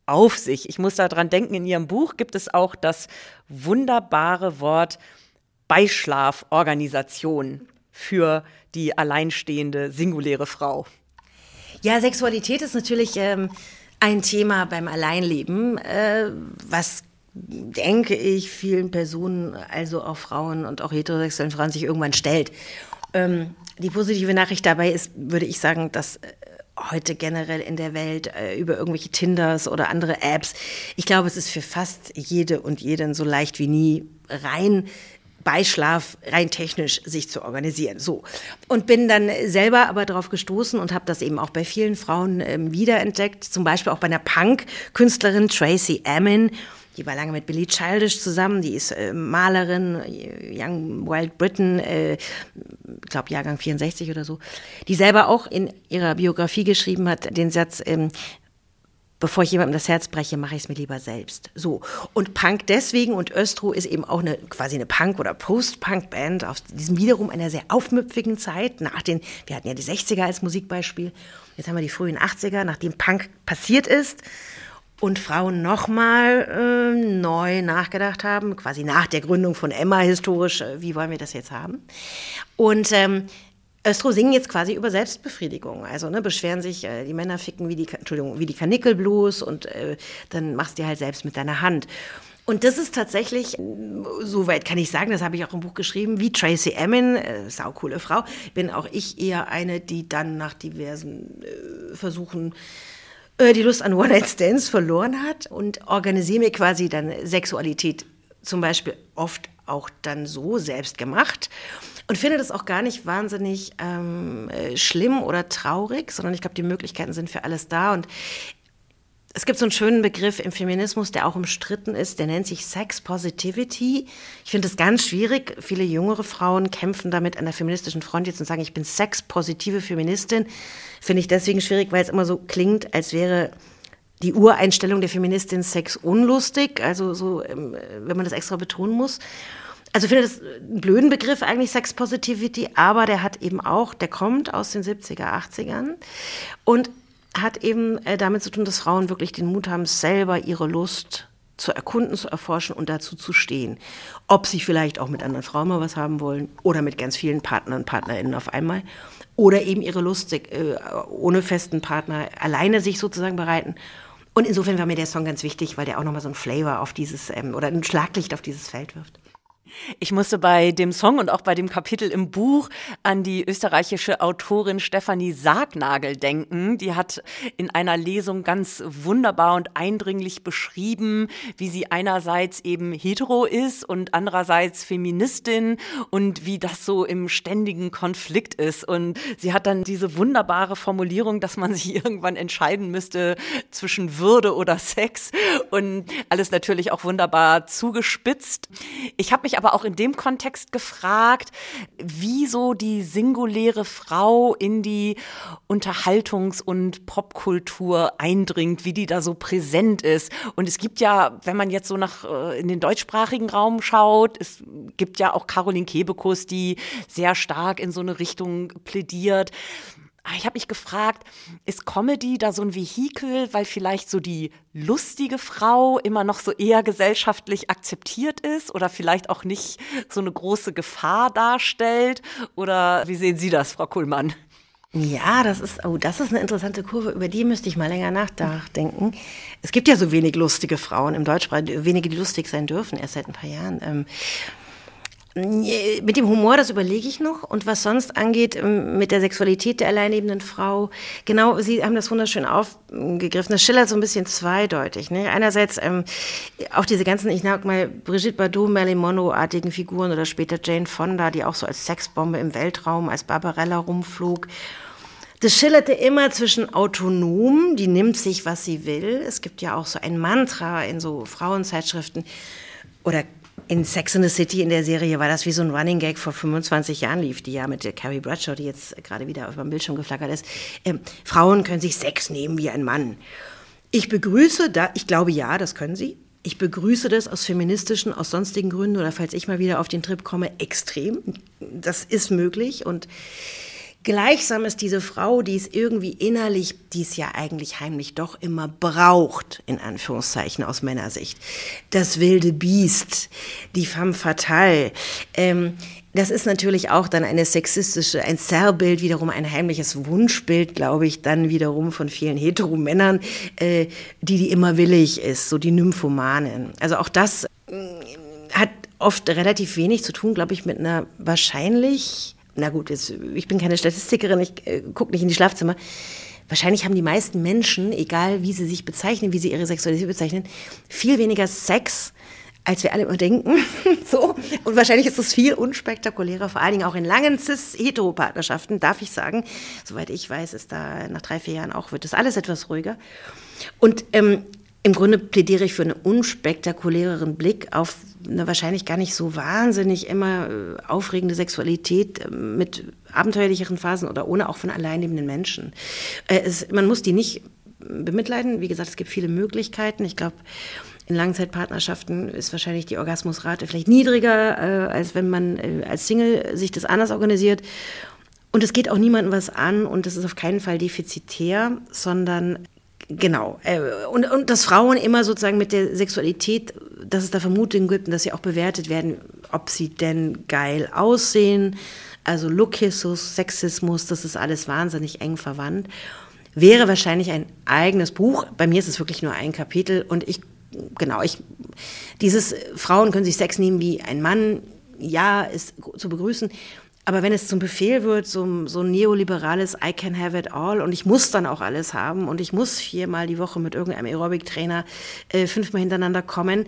auf sich. Ich muss daran denken, in Ihrem Buch gibt es auch das wunderbare Wort Beischlaforganisation für die alleinstehende singuläre Frau. Ja, Sexualität ist natürlich ähm, ein Thema beim Alleinleben, äh, was denke ich vielen Personen, also auch Frauen und auch heterosexuellen Frauen, sich irgendwann stellt. Ähm, die positive Nachricht dabei ist, würde ich sagen, dass äh, heute generell in der Welt äh, über irgendwelche Tinders oder andere Apps. Ich glaube, es ist für fast jede und jeden so leicht wie nie rein bei Schlaf rein technisch sich zu organisieren. So. Und bin dann selber aber darauf gestoßen und habe das eben auch bei vielen Frauen ähm, wiederentdeckt, zum Beispiel auch bei einer Punk-Künstlerin Tracy Amin, die war lange mit Billie Childish zusammen, die ist äh, Malerin, Young Wild Britain, äh, glaube Jahrgang 64 oder so, die selber auch in ihrer Biografie geschrieben hat, den Satz, ähm, bevor ich jemandem das Herz breche, mache ich es mir lieber selbst. So. Und Punk deswegen und Östro ist eben auch eine quasi eine Punk- oder Post-Punk-Band aus diesem wiederum einer sehr aufmüpfigen Zeit. Nach den, wir hatten ja die 60er als Musikbeispiel. Jetzt haben wir die frühen 80er, nachdem Punk passiert ist und Frauen nochmal äh, neu nachgedacht haben, quasi nach der Gründung von Emma historisch, äh, wie wollen wir das jetzt haben? Und ähm, Östro singen jetzt quasi über Selbstbefriedigung. Also ne, beschweren sich, äh, die Männer ficken wie die, Entschuldigung, wie die Kanickelblues und äh, dann machst du halt selbst mit deiner Hand. Und das ist tatsächlich, soweit kann ich sagen, das habe ich auch im Buch geschrieben, wie Tracy Emin, äh, saucoole Frau, bin auch ich eher eine, die dann nach diversen äh, Versuchen äh, die Lust an One-Night-Stands verloren hat und organisiere mir quasi dann Sexualität zum Beispiel oft auch dann so selbst gemacht und finde das auch gar nicht wahnsinnig ähm, äh, schlimm oder traurig, sondern ich glaube, die Möglichkeiten sind für alles da und es gibt so einen schönen Begriff im Feminismus, der auch umstritten ist, der nennt sich Sex Positivity. Ich finde das ganz schwierig. Viele jüngere Frauen kämpfen damit an der feministischen Front jetzt und sagen, ich bin sexpositive Feministin. Finde ich deswegen schwierig, weil es immer so klingt, als wäre die Ureinstellung der Feministin Sex unlustig, also so, ähm, wenn man das extra betonen muss. Also ich finde das einen blöden Begriff eigentlich Sex Positivity, aber der hat eben auch, der kommt aus den 70er, 80ern und hat eben äh, damit zu tun, dass Frauen wirklich den Mut haben, selber ihre Lust zu erkunden, zu erforschen und dazu zu stehen. Ob sie vielleicht auch mit anderen Frauen mal was haben wollen oder mit ganz vielen Partnern und Partnerinnen auf einmal oder eben ihre Lust äh, ohne festen Partner alleine sich sozusagen bereiten. Und insofern war mir der Song ganz wichtig, weil der auch nochmal so ein Flavor auf dieses ähm, oder ein Schlaglicht auf dieses Feld wirft. Ich musste bei dem Song und auch bei dem Kapitel im Buch an die österreichische Autorin Stefanie Sargnagel denken. Die hat in einer Lesung ganz wunderbar und eindringlich beschrieben, wie sie einerseits eben hetero ist und andererseits Feministin und wie das so im ständigen Konflikt ist. Und sie hat dann diese wunderbare Formulierung, dass man sich *laughs* irgendwann entscheiden müsste zwischen Würde oder Sex und alles natürlich auch wunderbar zugespitzt. Ich habe mich aber auch in dem Kontext gefragt, wieso die singuläre Frau in die Unterhaltungs- und Popkultur eindringt, wie die da so präsent ist. Und es gibt ja, wenn man jetzt so nach äh, in den deutschsprachigen Raum schaut, es gibt ja auch Caroline Kebekus, die sehr stark in so eine Richtung plädiert. Ah, ich habe mich gefragt, ist Comedy da so ein Vehikel, weil vielleicht so die lustige Frau immer noch so eher gesellschaftlich akzeptiert ist oder vielleicht auch nicht so eine große Gefahr darstellt? Oder wie sehen Sie das, Frau Kuhlmann? Ja, das ist, oh, das ist eine interessante Kurve, über die müsste ich mal länger nachdenken. Es gibt ja so wenig lustige Frauen im Deutschsprach, wenige, die lustig sein dürfen, erst seit ein paar Jahren. Mit dem Humor, das überlege ich noch. Und was sonst angeht, ähm, mit der Sexualität der alleinnehmenden Frau, genau, Sie haben das wunderschön aufgegriffen. Das schillert so ein bisschen zweideutig. Ne? Einerseits ähm, auch diese ganzen, ich sag mal, Brigitte Bardot, Marilyn Monroe-artigen Figuren oder später Jane Fonda, die auch so als Sexbombe im Weltraum, als Barbarella rumflog. Das schillerte immer zwischen autonom, die nimmt sich, was sie will. Es gibt ja auch so ein Mantra in so Frauenzeitschriften oder in Sex in the City in der Serie war das wie so ein Running Gag vor 25 Jahren lief, die ja mit der Carrie Bradshaw, die jetzt gerade wieder auf dem Bildschirm geflackert ist. Ähm, Frauen können sich Sex nehmen wie ein Mann. Ich begrüße da, ich glaube ja, das können sie. Ich begrüße das aus feministischen, aus sonstigen Gründen oder falls ich mal wieder auf den Trip komme, extrem. Das ist möglich und Gleichsam ist diese Frau, die es irgendwie innerlich, die es ja eigentlich heimlich doch immer braucht, in Anführungszeichen aus Männersicht. Das wilde Biest, die femme fatale. Ähm, das ist natürlich auch dann eine sexistische, ein Zerrbild, wiederum ein heimliches Wunschbild, glaube ich, dann wiederum von vielen Heteromännern, äh, die die immer willig ist, so die Nymphomanen. Also auch das äh, hat oft relativ wenig zu tun, glaube ich, mit einer wahrscheinlich na gut, jetzt, ich bin keine Statistikerin, ich äh, gucke nicht in die Schlafzimmer. Wahrscheinlich haben die meisten Menschen, egal wie sie sich bezeichnen, wie sie ihre Sexualität bezeichnen, viel weniger Sex, als wir alle immer denken. *laughs* so. Und wahrscheinlich ist es viel unspektakulärer, vor allen Dingen auch in langen Cis-Hetero-Partnerschaften, darf ich sagen. Soweit ich weiß, ist da nach drei, vier Jahren auch, wird das alles etwas ruhiger. Und ähm, im Grunde plädiere ich für einen unspektakuläreren Blick auf eine wahrscheinlich gar nicht so wahnsinnig immer äh, aufregende Sexualität äh, mit abenteuerlicheren Phasen oder ohne auch von alleinlebenden Menschen. Äh, es, man muss die nicht bemitleiden. Wie gesagt, es gibt viele Möglichkeiten. Ich glaube, in Langzeitpartnerschaften ist wahrscheinlich die Orgasmusrate vielleicht niedriger, als wenn man als Single sich das anders organisiert. Und es geht auch niemandem was an und es ist auf keinen Fall defizitär, sondern Genau. Äh, und, und dass Frauen immer sozusagen mit der Sexualität, dass es da Vermutungen gibt und dass sie auch bewertet werden, ob sie denn geil aussehen. Also Lookismus, Sexismus, das ist alles wahnsinnig eng verwandt. Wäre wahrscheinlich ein eigenes Buch. Bei mir ist es wirklich nur ein Kapitel und ich, genau, ich, dieses Frauen können sich Sex nehmen wie ein Mann, ja, ist zu begrüßen. Aber wenn es zum Befehl wird, so, so ein neoliberales I can have it all und ich muss dann auch alles haben und ich muss viermal die Woche mit irgendeinem Aerobic-Trainer äh, fünfmal hintereinander kommen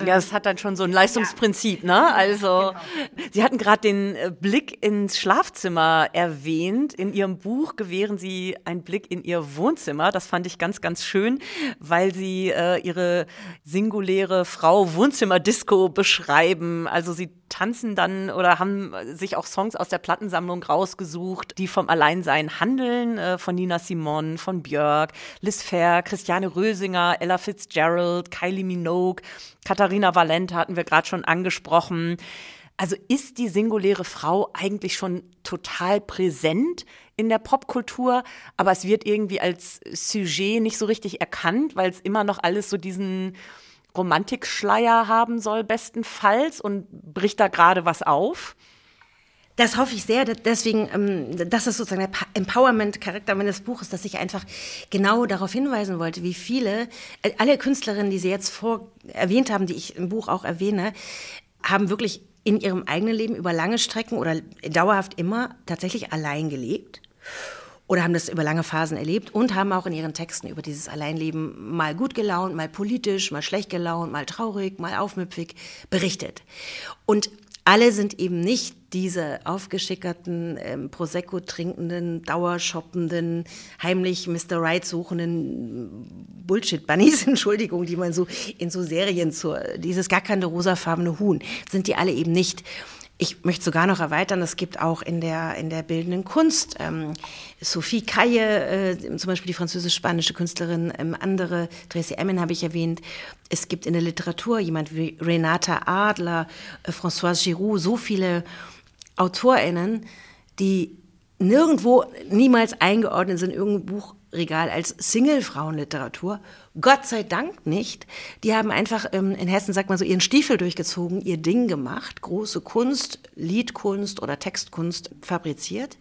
ja, es hat dann schon so ein Leistungsprinzip, ne? Also, genau. Sie hatten gerade den äh, Blick ins Schlafzimmer erwähnt. In Ihrem Buch gewähren Sie einen Blick in Ihr Wohnzimmer. Das fand ich ganz, ganz schön, weil Sie äh, Ihre singuläre Frau Wohnzimmerdisco beschreiben. Also Sie tanzen dann oder haben sich auch Songs aus der Plattensammlung rausgesucht, die vom Alleinsein handeln, äh, von Nina Simon, von Björk, Liz Fair, Christiane Rösinger, Ella Fitzgerald, Kylie Minogue, Katharina Valente hatten wir gerade schon angesprochen. Also ist die singuläre Frau eigentlich schon total präsent in der Popkultur, aber es wird irgendwie als Sujet nicht so richtig erkannt, weil es immer noch alles so diesen Romantikschleier haben soll, bestenfalls, und bricht da gerade was auf? Das hoffe ich sehr. Deswegen, ähm, das ist sozusagen der Empowerment-Charakter meines Buches, dass ich einfach genau darauf hinweisen wollte, wie viele, äh, alle Künstlerinnen, die Sie jetzt vor erwähnt haben, die ich im Buch auch erwähne, haben wirklich in ihrem eigenen Leben über lange Strecken oder dauerhaft immer tatsächlich allein gelebt oder haben das über lange Phasen erlebt und haben auch in ihren Texten über dieses Alleinleben mal gut gelaunt, mal politisch, mal schlecht gelaunt, mal traurig, mal aufmüpfig berichtet. Und alle sind eben nicht diese aufgeschickerten, ähm, Prosecco trinkenden, dauershoppenden, heimlich Mr. Right suchenden Bullshit-Bunnies, *laughs* Entschuldigung, die man so in so Serien zur, dieses gackernde rosafarbene Huhn, sind die alle eben nicht. Ich möchte sogar noch erweitern, es gibt auch in der, in der bildenden Kunst ähm, Sophie Caille, äh, zum Beispiel die französisch-spanische Künstlerin, ähm, andere, Tracy Emin habe ich erwähnt. Es gibt in der Literatur jemand wie Renata Adler, äh, Françoise Giroud, so viele AutorInnen, die nirgendwo niemals eingeordnet sind in irgendein Buchregal als Single-Frauenliteratur. Gott sei Dank nicht. Die haben einfach, ähm, in Hessen sagt man so, ihren Stiefel durchgezogen, ihr Ding gemacht, große Kunst, Liedkunst oder Textkunst fabriziert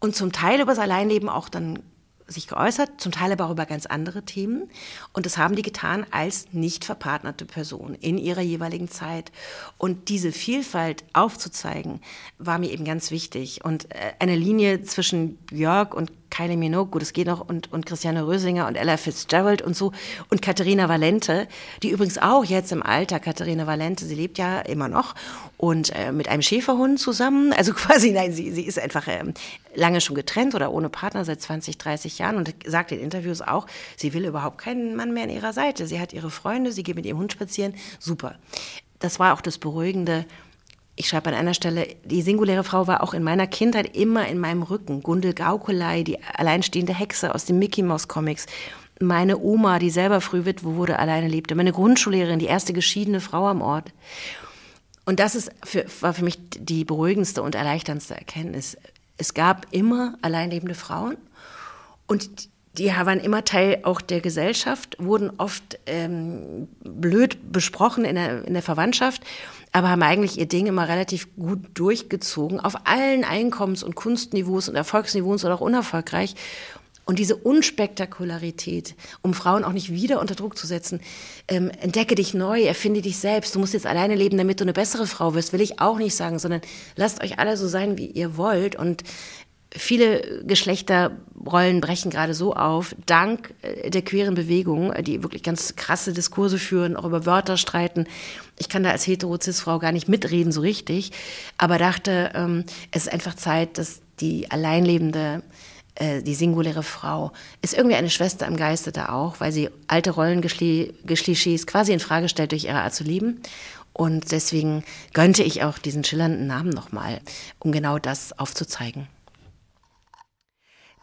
und zum Teil über das Alleinleben auch dann sich geäußert, zum Teil aber auch über ganz andere Themen. Und das haben die getan als nicht verpartnerte Person in ihrer jeweiligen Zeit. Und diese Vielfalt aufzuzeigen, war mir eben ganz wichtig. Und äh, eine Linie zwischen Björk und Kylie Minogue, gut, es geht noch, und, und Christiane Rösinger und Ella Fitzgerald und so, und Katharina Valente, die übrigens auch jetzt im Alter, Katharina Valente, sie lebt ja immer noch, und äh, mit einem Schäferhund zusammen, also *laughs* quasi, nein, sie, sie ist einfach äh, lange schon getrennt oder ohne Partner seit 20, 30 Jahren und sagt in Interviews auch, sie will überhaupt keinen Mann mehr an ihrer Seite. Sie hat ihre Freunde, sie geht mit ihrem Hund spazieren, super. das war auch das Beruhigende. Ich schreibe an einer Stelle, die singuläre Frau war auch in meiner Kindheit immer in meinem Rücken. Gundel Gaukelei, die alleinstehende Hexe aus den Mickey Mouse Comics. Meine Oma, die selber Frühwitwe wurde, alleine lebte. Meine Grundschullehrerin, die erste geschiedene Frau am Ort. Und das ist für, war für mich die beruhigendste und erleichterndste Erkenntnis. Es gab immer alleinlebende Frauen und die waren immer Teil auch der Gesellschaft, wurden oft ähm, blöd besprochen in der, in der Verwandtschaft, aber haben eigentlich ihr Ding immer relativ gut durchgezogen, auf allen Einkommens- und Kunstniveaus und Erfolgsniveaus oder auch unerfolgreich. Und diese Unspektakularität, um Frauen auch nicht wieder unter Druck zu setzen, ähm, entdecke dich neu, erfinde dich selbst, du musst jetzt alleine leben, damit du eine bessere Frau wirst, will ich auch nicht sagen, sondern lasst euch alle so sein, wie ihr wollt. Und viele Geschlechterrollen brechen gerade so auf, dank äh, der queeren Bewegung, die wirklich ganz krasse Diskurse führen, auch über Wörter streiten. Ich kann da als hetero-cis-Frau gar nicht mitreden so richtig, aber dachte, ähm, es ist einfach Zeit, dass die alleinlebende äh, die singuläre Frau, ist irgendwie eine Schwester im Geiste da auch, weil sie alte Rollenklischees quasi in Frage stellt durch ihre Art zu lieben. Und deswegen gönnte ich auch diesen schillernden Namen nochmal, um genau das aufzuzeigen.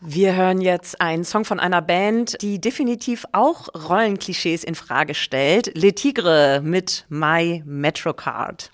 Wir hören jetzt einen Song von einer Band, die definitiv auch Rollenklischees in Frage stellt. Le Tigre mit My Metrocard.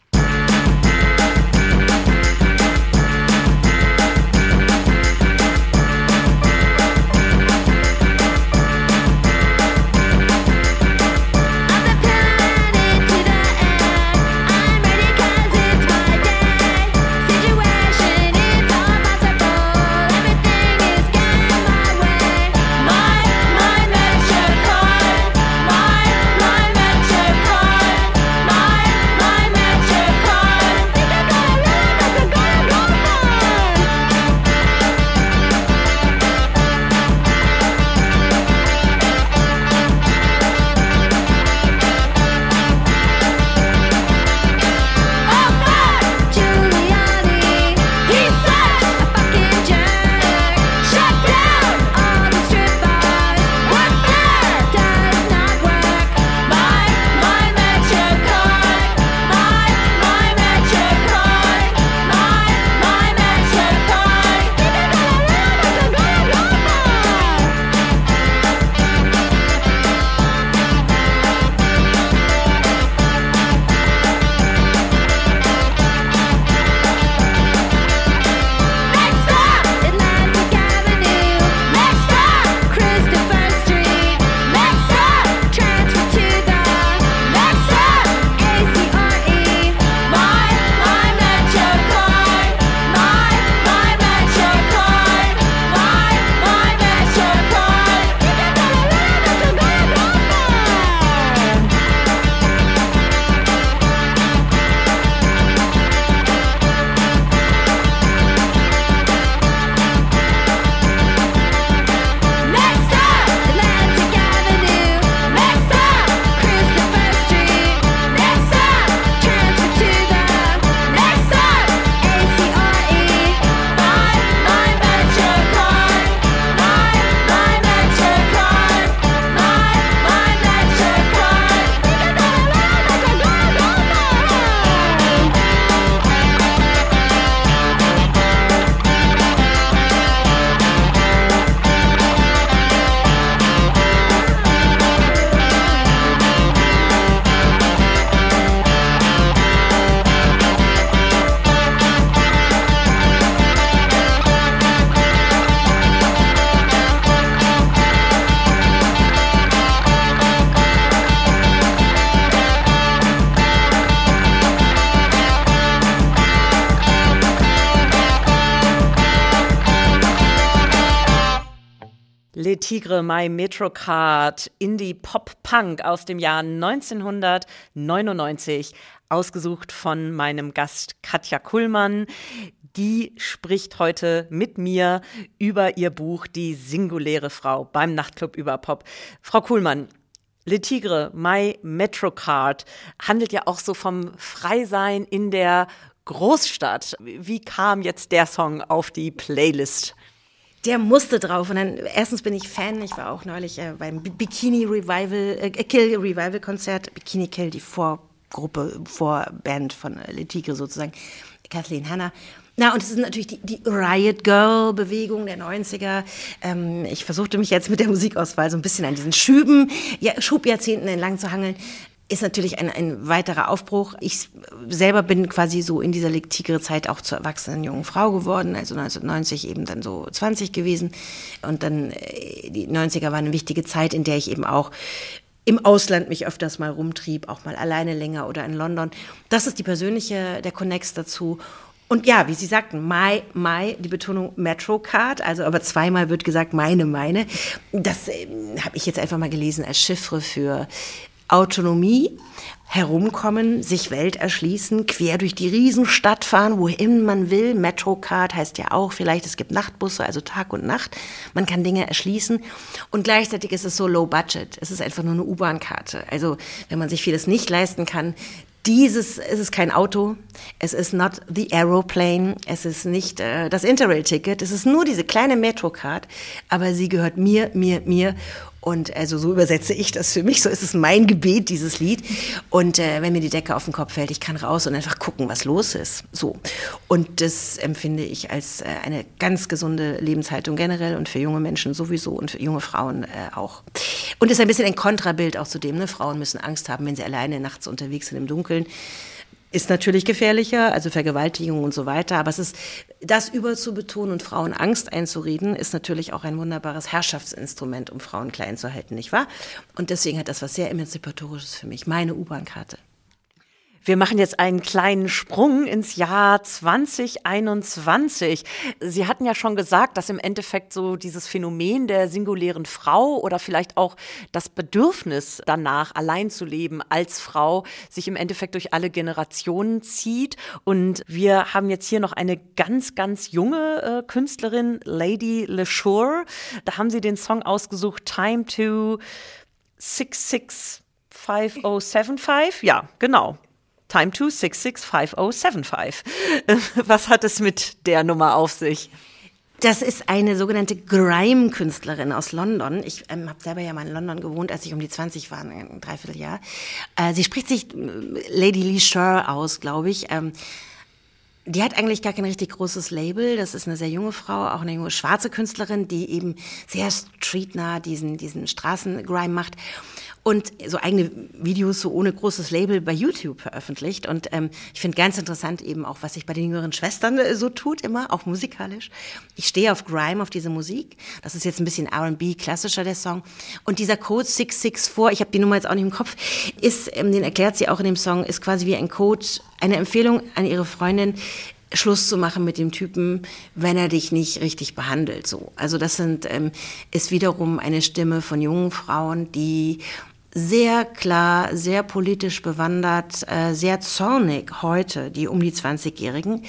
Tigre, My Metrocard, Indie Pop Punk aus dem Jahr 1999, ausgesucht von meinem Gast Katja Kuhlmann. Die spricht heute mit mir über ihr Buch Die singuläre Frau beim Nachtclub über Pop. Frau Kuhlmann, Le Tigre, My Metrocard handelt ja auch so vom Freisein in der Großstadt. Wie kam jetzt der Song auf die Playlist? Der musste drauf. Und dann, erstens bin ich Fan. Ich war auch neulich äh, beim Bikini Revival, äh, Kill Revival Konzert. Bikini Kill, die vor Gruppe, Vorband von Le Tigre sozusagen, Kathleen Hanna. Na, und es ist natürlich die, die Riot Girl-Bewegung der 90er. Ähm, ich versuchte mich jetzt mit der Musikauswahl so ein bisschen an diesen Schüben, ja, Schubjahrzehnten entlang zu hangeln. Ist natürlich ein, ein weiterer Aufbruch. Ich selber bin quasi so in dieser Tigre-Zeit auch zur erwachsenen jungen Frau geworden, also 1990 eben dann so 20 gewesen. Und dann, äh, die 90er waren eine wichtige Zeit, in der ich eben auch im Ausland mich öfters mal rumtrieb, auch mal alleine länger oder in London. Das ist die persönliche, der Connex dazu. Und ja, wie Sie sagten, my, my, die Betonung Metrocard, also aber zweimal wird gesagt meine, meine. Das äh, habe ich jetzt einfach mal gelesen als Chiffre für Autonomie, herumkommen, sich Welt erschließen, quer durch die Riesenstadt fahren, wohin man will. Metrocard heißt ja auch vielleicht, es gibt Nachtbusse, also Tag und Nacht. Man kann Dinge erschließen. Und gleichzeitig ist es so low budget. Es ist einfach nur eine U-Bahn-Karte. Also wenn man sich vieles nicht leisten kann, dieses, es ist kein Auto, es ist not the aeroplane, es ist nicht äh, das Interrail-Ticket, es ist nur diese kleine Metrocard, aber sie gehört mir, mir, mir und also so übersetze ich das für mich. So ist es mein Gebet, dieses Lied. Und äh, wenn mir die Decke auf den Kopf fällt, ich kann raus und einfach gucken, was los ist. So. Und das empfinde ich als äh, eine ganz gesunde Lebenshaltung generell und für junge Menschen sowieso und für junge Frauen äh, auch. Und ist ein bisschen ein Kontrabild auch zu dem, ne? Frauen müssen Angst haben, wenn sie alleine nachts unterwegs sind im Dunkeln ist natürlich gefährlicher, also Vergewaltigung und so weiter. Aber es ist, das überzubetonen und Frauen Angst einzureden, ist natürlich auch ein wunderbares Herrschaftsinstrument, um Frauen klein zu halten, nicht wahr? Und deswegen hat das was sehr Emanzipatorisches für mich. Meine U-Bahn-Karte. Wir machen jetzt einen kleinen Sprung ins Jahr 2021. Sie hatten ja schon gesagt, dass im Endeffekt so dieses Phänomen der singulären Frau oder vielleicht auch das Bedürfnis danach, allein zu leben als Frau, sich im Endeffekt durch alle Generationen zieht. Und wir haben jetzt hier noch eine ganz, ganz junge äh, Künstlerin, Lady LeSure. Da haben Sie den Song ausgesucht, Time to 665075. Ja, genau. Time to 665075. *laughs* Was hat es mit der Nummer auf sich? Das ist eine sogenannte Grime-Künstlerin aus London. Ich ähm, habe selber ja mal in London gewohnt, als ich um die 20 war, ein Dreivierteljahr. Äh, sie spricht sich äh, Lady Lee Sher aus, glaube ich. Ähm, die hat eigentlich gar kein richtig großes Label. Das ist eine sehr junge Frau, auch eine junge schwarze Künstlerin, die eben sehr streetnah diesen, diesen Straßengrime macht und so eigene Videos so ohne großes Label bei YouTube veröffentlicht. Und ähm, ich finde ganz interessant eben auch, was sich bei den jüngeren Schwestern äh, so tut, immer, auch musikalisch. Ich stehe auf Grime, auf diese Musik. Das ist jetzt ein bisschen R&B, klassischer der Song. Und dieser Code 664, ich habe die Nummer jetzt auch nicht im Kopf, ist, ähm, den erklärt sie auch in dem Song, ist quasi wie ein Code, eine Empfehlung an ihre Freundin, Schluss zu machen mit dem Typen, wenn er dich nicht richtig behandelt. So, also das sind ähm, ist wiederum eine Stimme von jungen Frauen, die sehr klar, sehr politisch bewandert, äh, sehr zornig heute, die um die 20-Jährigen,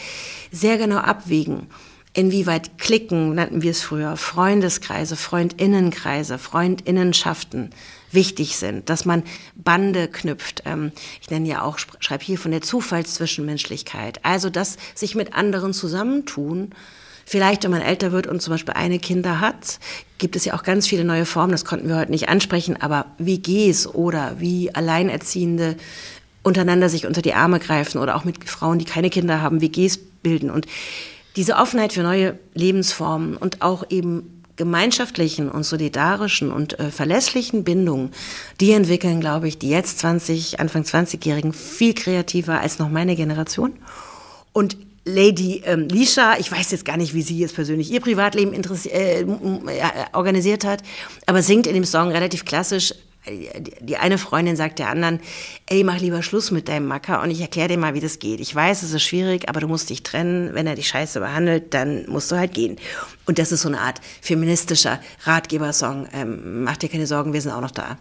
sehr genau abwägen, inwieweit Klicken, nannten wir es früher, Freundeskreise, Freundinnenkreise, Freundinnenschaften wichtig sind, dass man Bande knüpft. Ähm, ich nenne ja auch, schreibe hier von der Zufallszwischenmenschlichkeit. Also, dass sich mit anderen zusammentun, Vielleicht, wenn man älter wird und zum Beispiel eine Kinder hat, gibt es ja auch ganz viele neue Formen, das konnten wir heute nicht ansprechen, aber WGs oder wie Alleinerziehende untereinander sich unter die Arme greifen oder auch mit Frauen, die keine Kinder haben, WGs bilden. Und diese Offenheit für neue Lebensformen und auch eben gemeinschaftlichen und solidarischen und äh, verlässlichen Bindungen, die entwickeln, glaube ich, die jetzt 20, Anfang 20-Jährigen viel kreativer als noch meine Generation. Und Lady ähm, Lisha, ich weiß jetzt gar nicht, wie sie jetzt persönlich ihr Privatleben äh, organisiert hat, aber singt in dem Song relativ klassisch. Die eine Freundin sagt der anderen, ey, mach lieber Schluss mit deinem Macker und ich erkläre dir mal, wie das geht. Ich weiß, es ist schwierig, aber du musst dich trennen. Wenn er dich scheiße behandelt, dann musst du halt gehen. Und das ist so eine Art feministischer Ratgebersong. Ähm, mach dir keine Sorgen, wir sind auch noch da.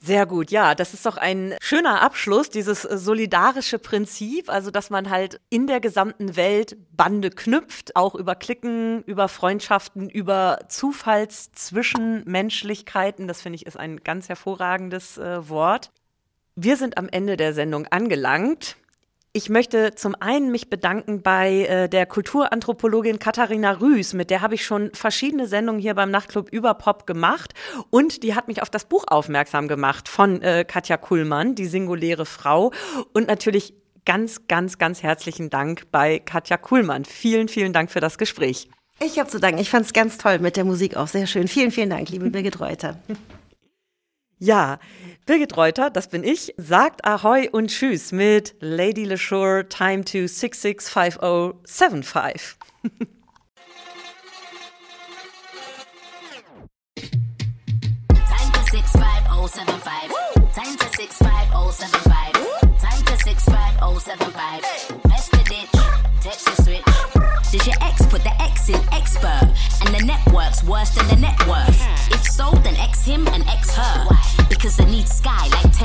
Sehr gut, ja, das ist doch ein schöner Abschluss, dieses äh, solidarische Prinzip, also dass man halt in der gesamten Welt Bande knüpft, auch über Klicken, über Freundschaften, über Zufallszwischenmenschlichkeiten. Das finde ich ist ein ganz hervorragendes äh, Wort. Wir sind am Ende der Sendung angelangt. Ich möchte zum einen mich bedanken bei äh, der Kulturanthropologin Katharina Rüß, mit der habe ich schon verschiedene Sendungen hier beim Nachtclub über Pop gemacht und die hat mich auf das Buch aufmerksam gemacht von äh, Katja Kuhlmann, die singuläre Frau und natürlich ganz, ganz, ganz herzlichen Dank bei Katja Kuhlmann. Vielen, vielen Dank für das Gespräch. Ich habe zu danken. Ich fand es ganz toll mit der Musik auch. Sehr schön. Vielen, vielen Dank, liebe *laughs* Birgit Reuter. Ja, Birgit Reuter, das bin ich, sagt Ahoi und Tschüss mit Lady LeSure Time to 665075. Time to 65075. Time to 65075. Time to 65075. Best the ditch, text the switch. Did your ex put the X in expert? And the network's worse than the net worth? If so, then X him and X her.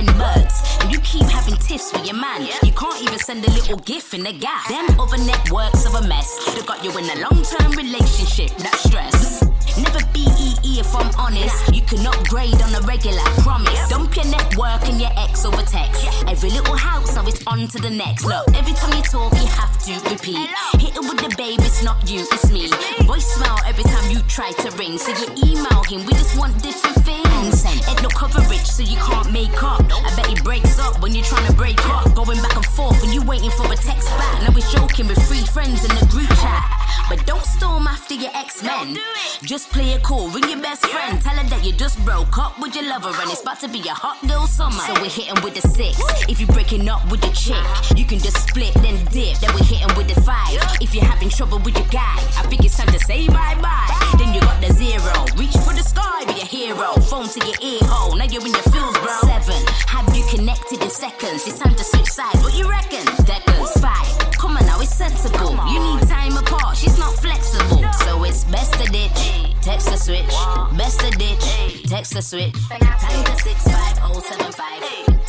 Because they need sky like 10 birds. And you keep having tiffs with your man. You can't even send a little gif in the gap. Them other networks of a mess. They got you in a long term relationship, that's stress. Never BEE if I'm honest. You can upgrade on a regular, promise. Dump your network and your ex over text. Every little house, now it's on to the next. Look, every time you talk, you have to repeat. Hit it with the babe, it's not you, it's me. Voicemail every time you try to ring. So you email him, we just want different things. Ain't no coverage, so you can't make up. I bet he breaks up when you're trying to break up. Going back and forth, and you waiting for a text back. Now he's joking with three friends in the group chat. But don't storm after your ex-men. Just play it cool, ring your best friend. Tell her that you just broke up with your lover and it's about to be a hot girl summer. So we're hitting with the six. If you're breaking up with your chick, you can just split, then dip. Then we're hitting with the five. If you're having trouble with your guy, I think it's time to say bye-bye. Then you got the zero. Reach for the sky, be a hero. Phone to your ear hole, now you're in your feels, bro. Seven, have you connected in seconds? It's time to switch sides. What you reckon? Deckers. Five, Come on now, it's sensible. You need time apart, she's not flexible. No. So it's best to ditch, text the switch. Wow. Best to ditch, hey. text the switch. Time to 65075.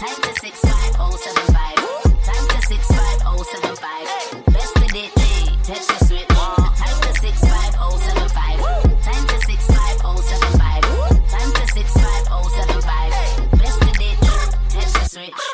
Time to 65075. Time to 65075. Best to ditch, text the switch. Time to 65075. Time to 65075. Time to 65075. Best to ditch, text the switch.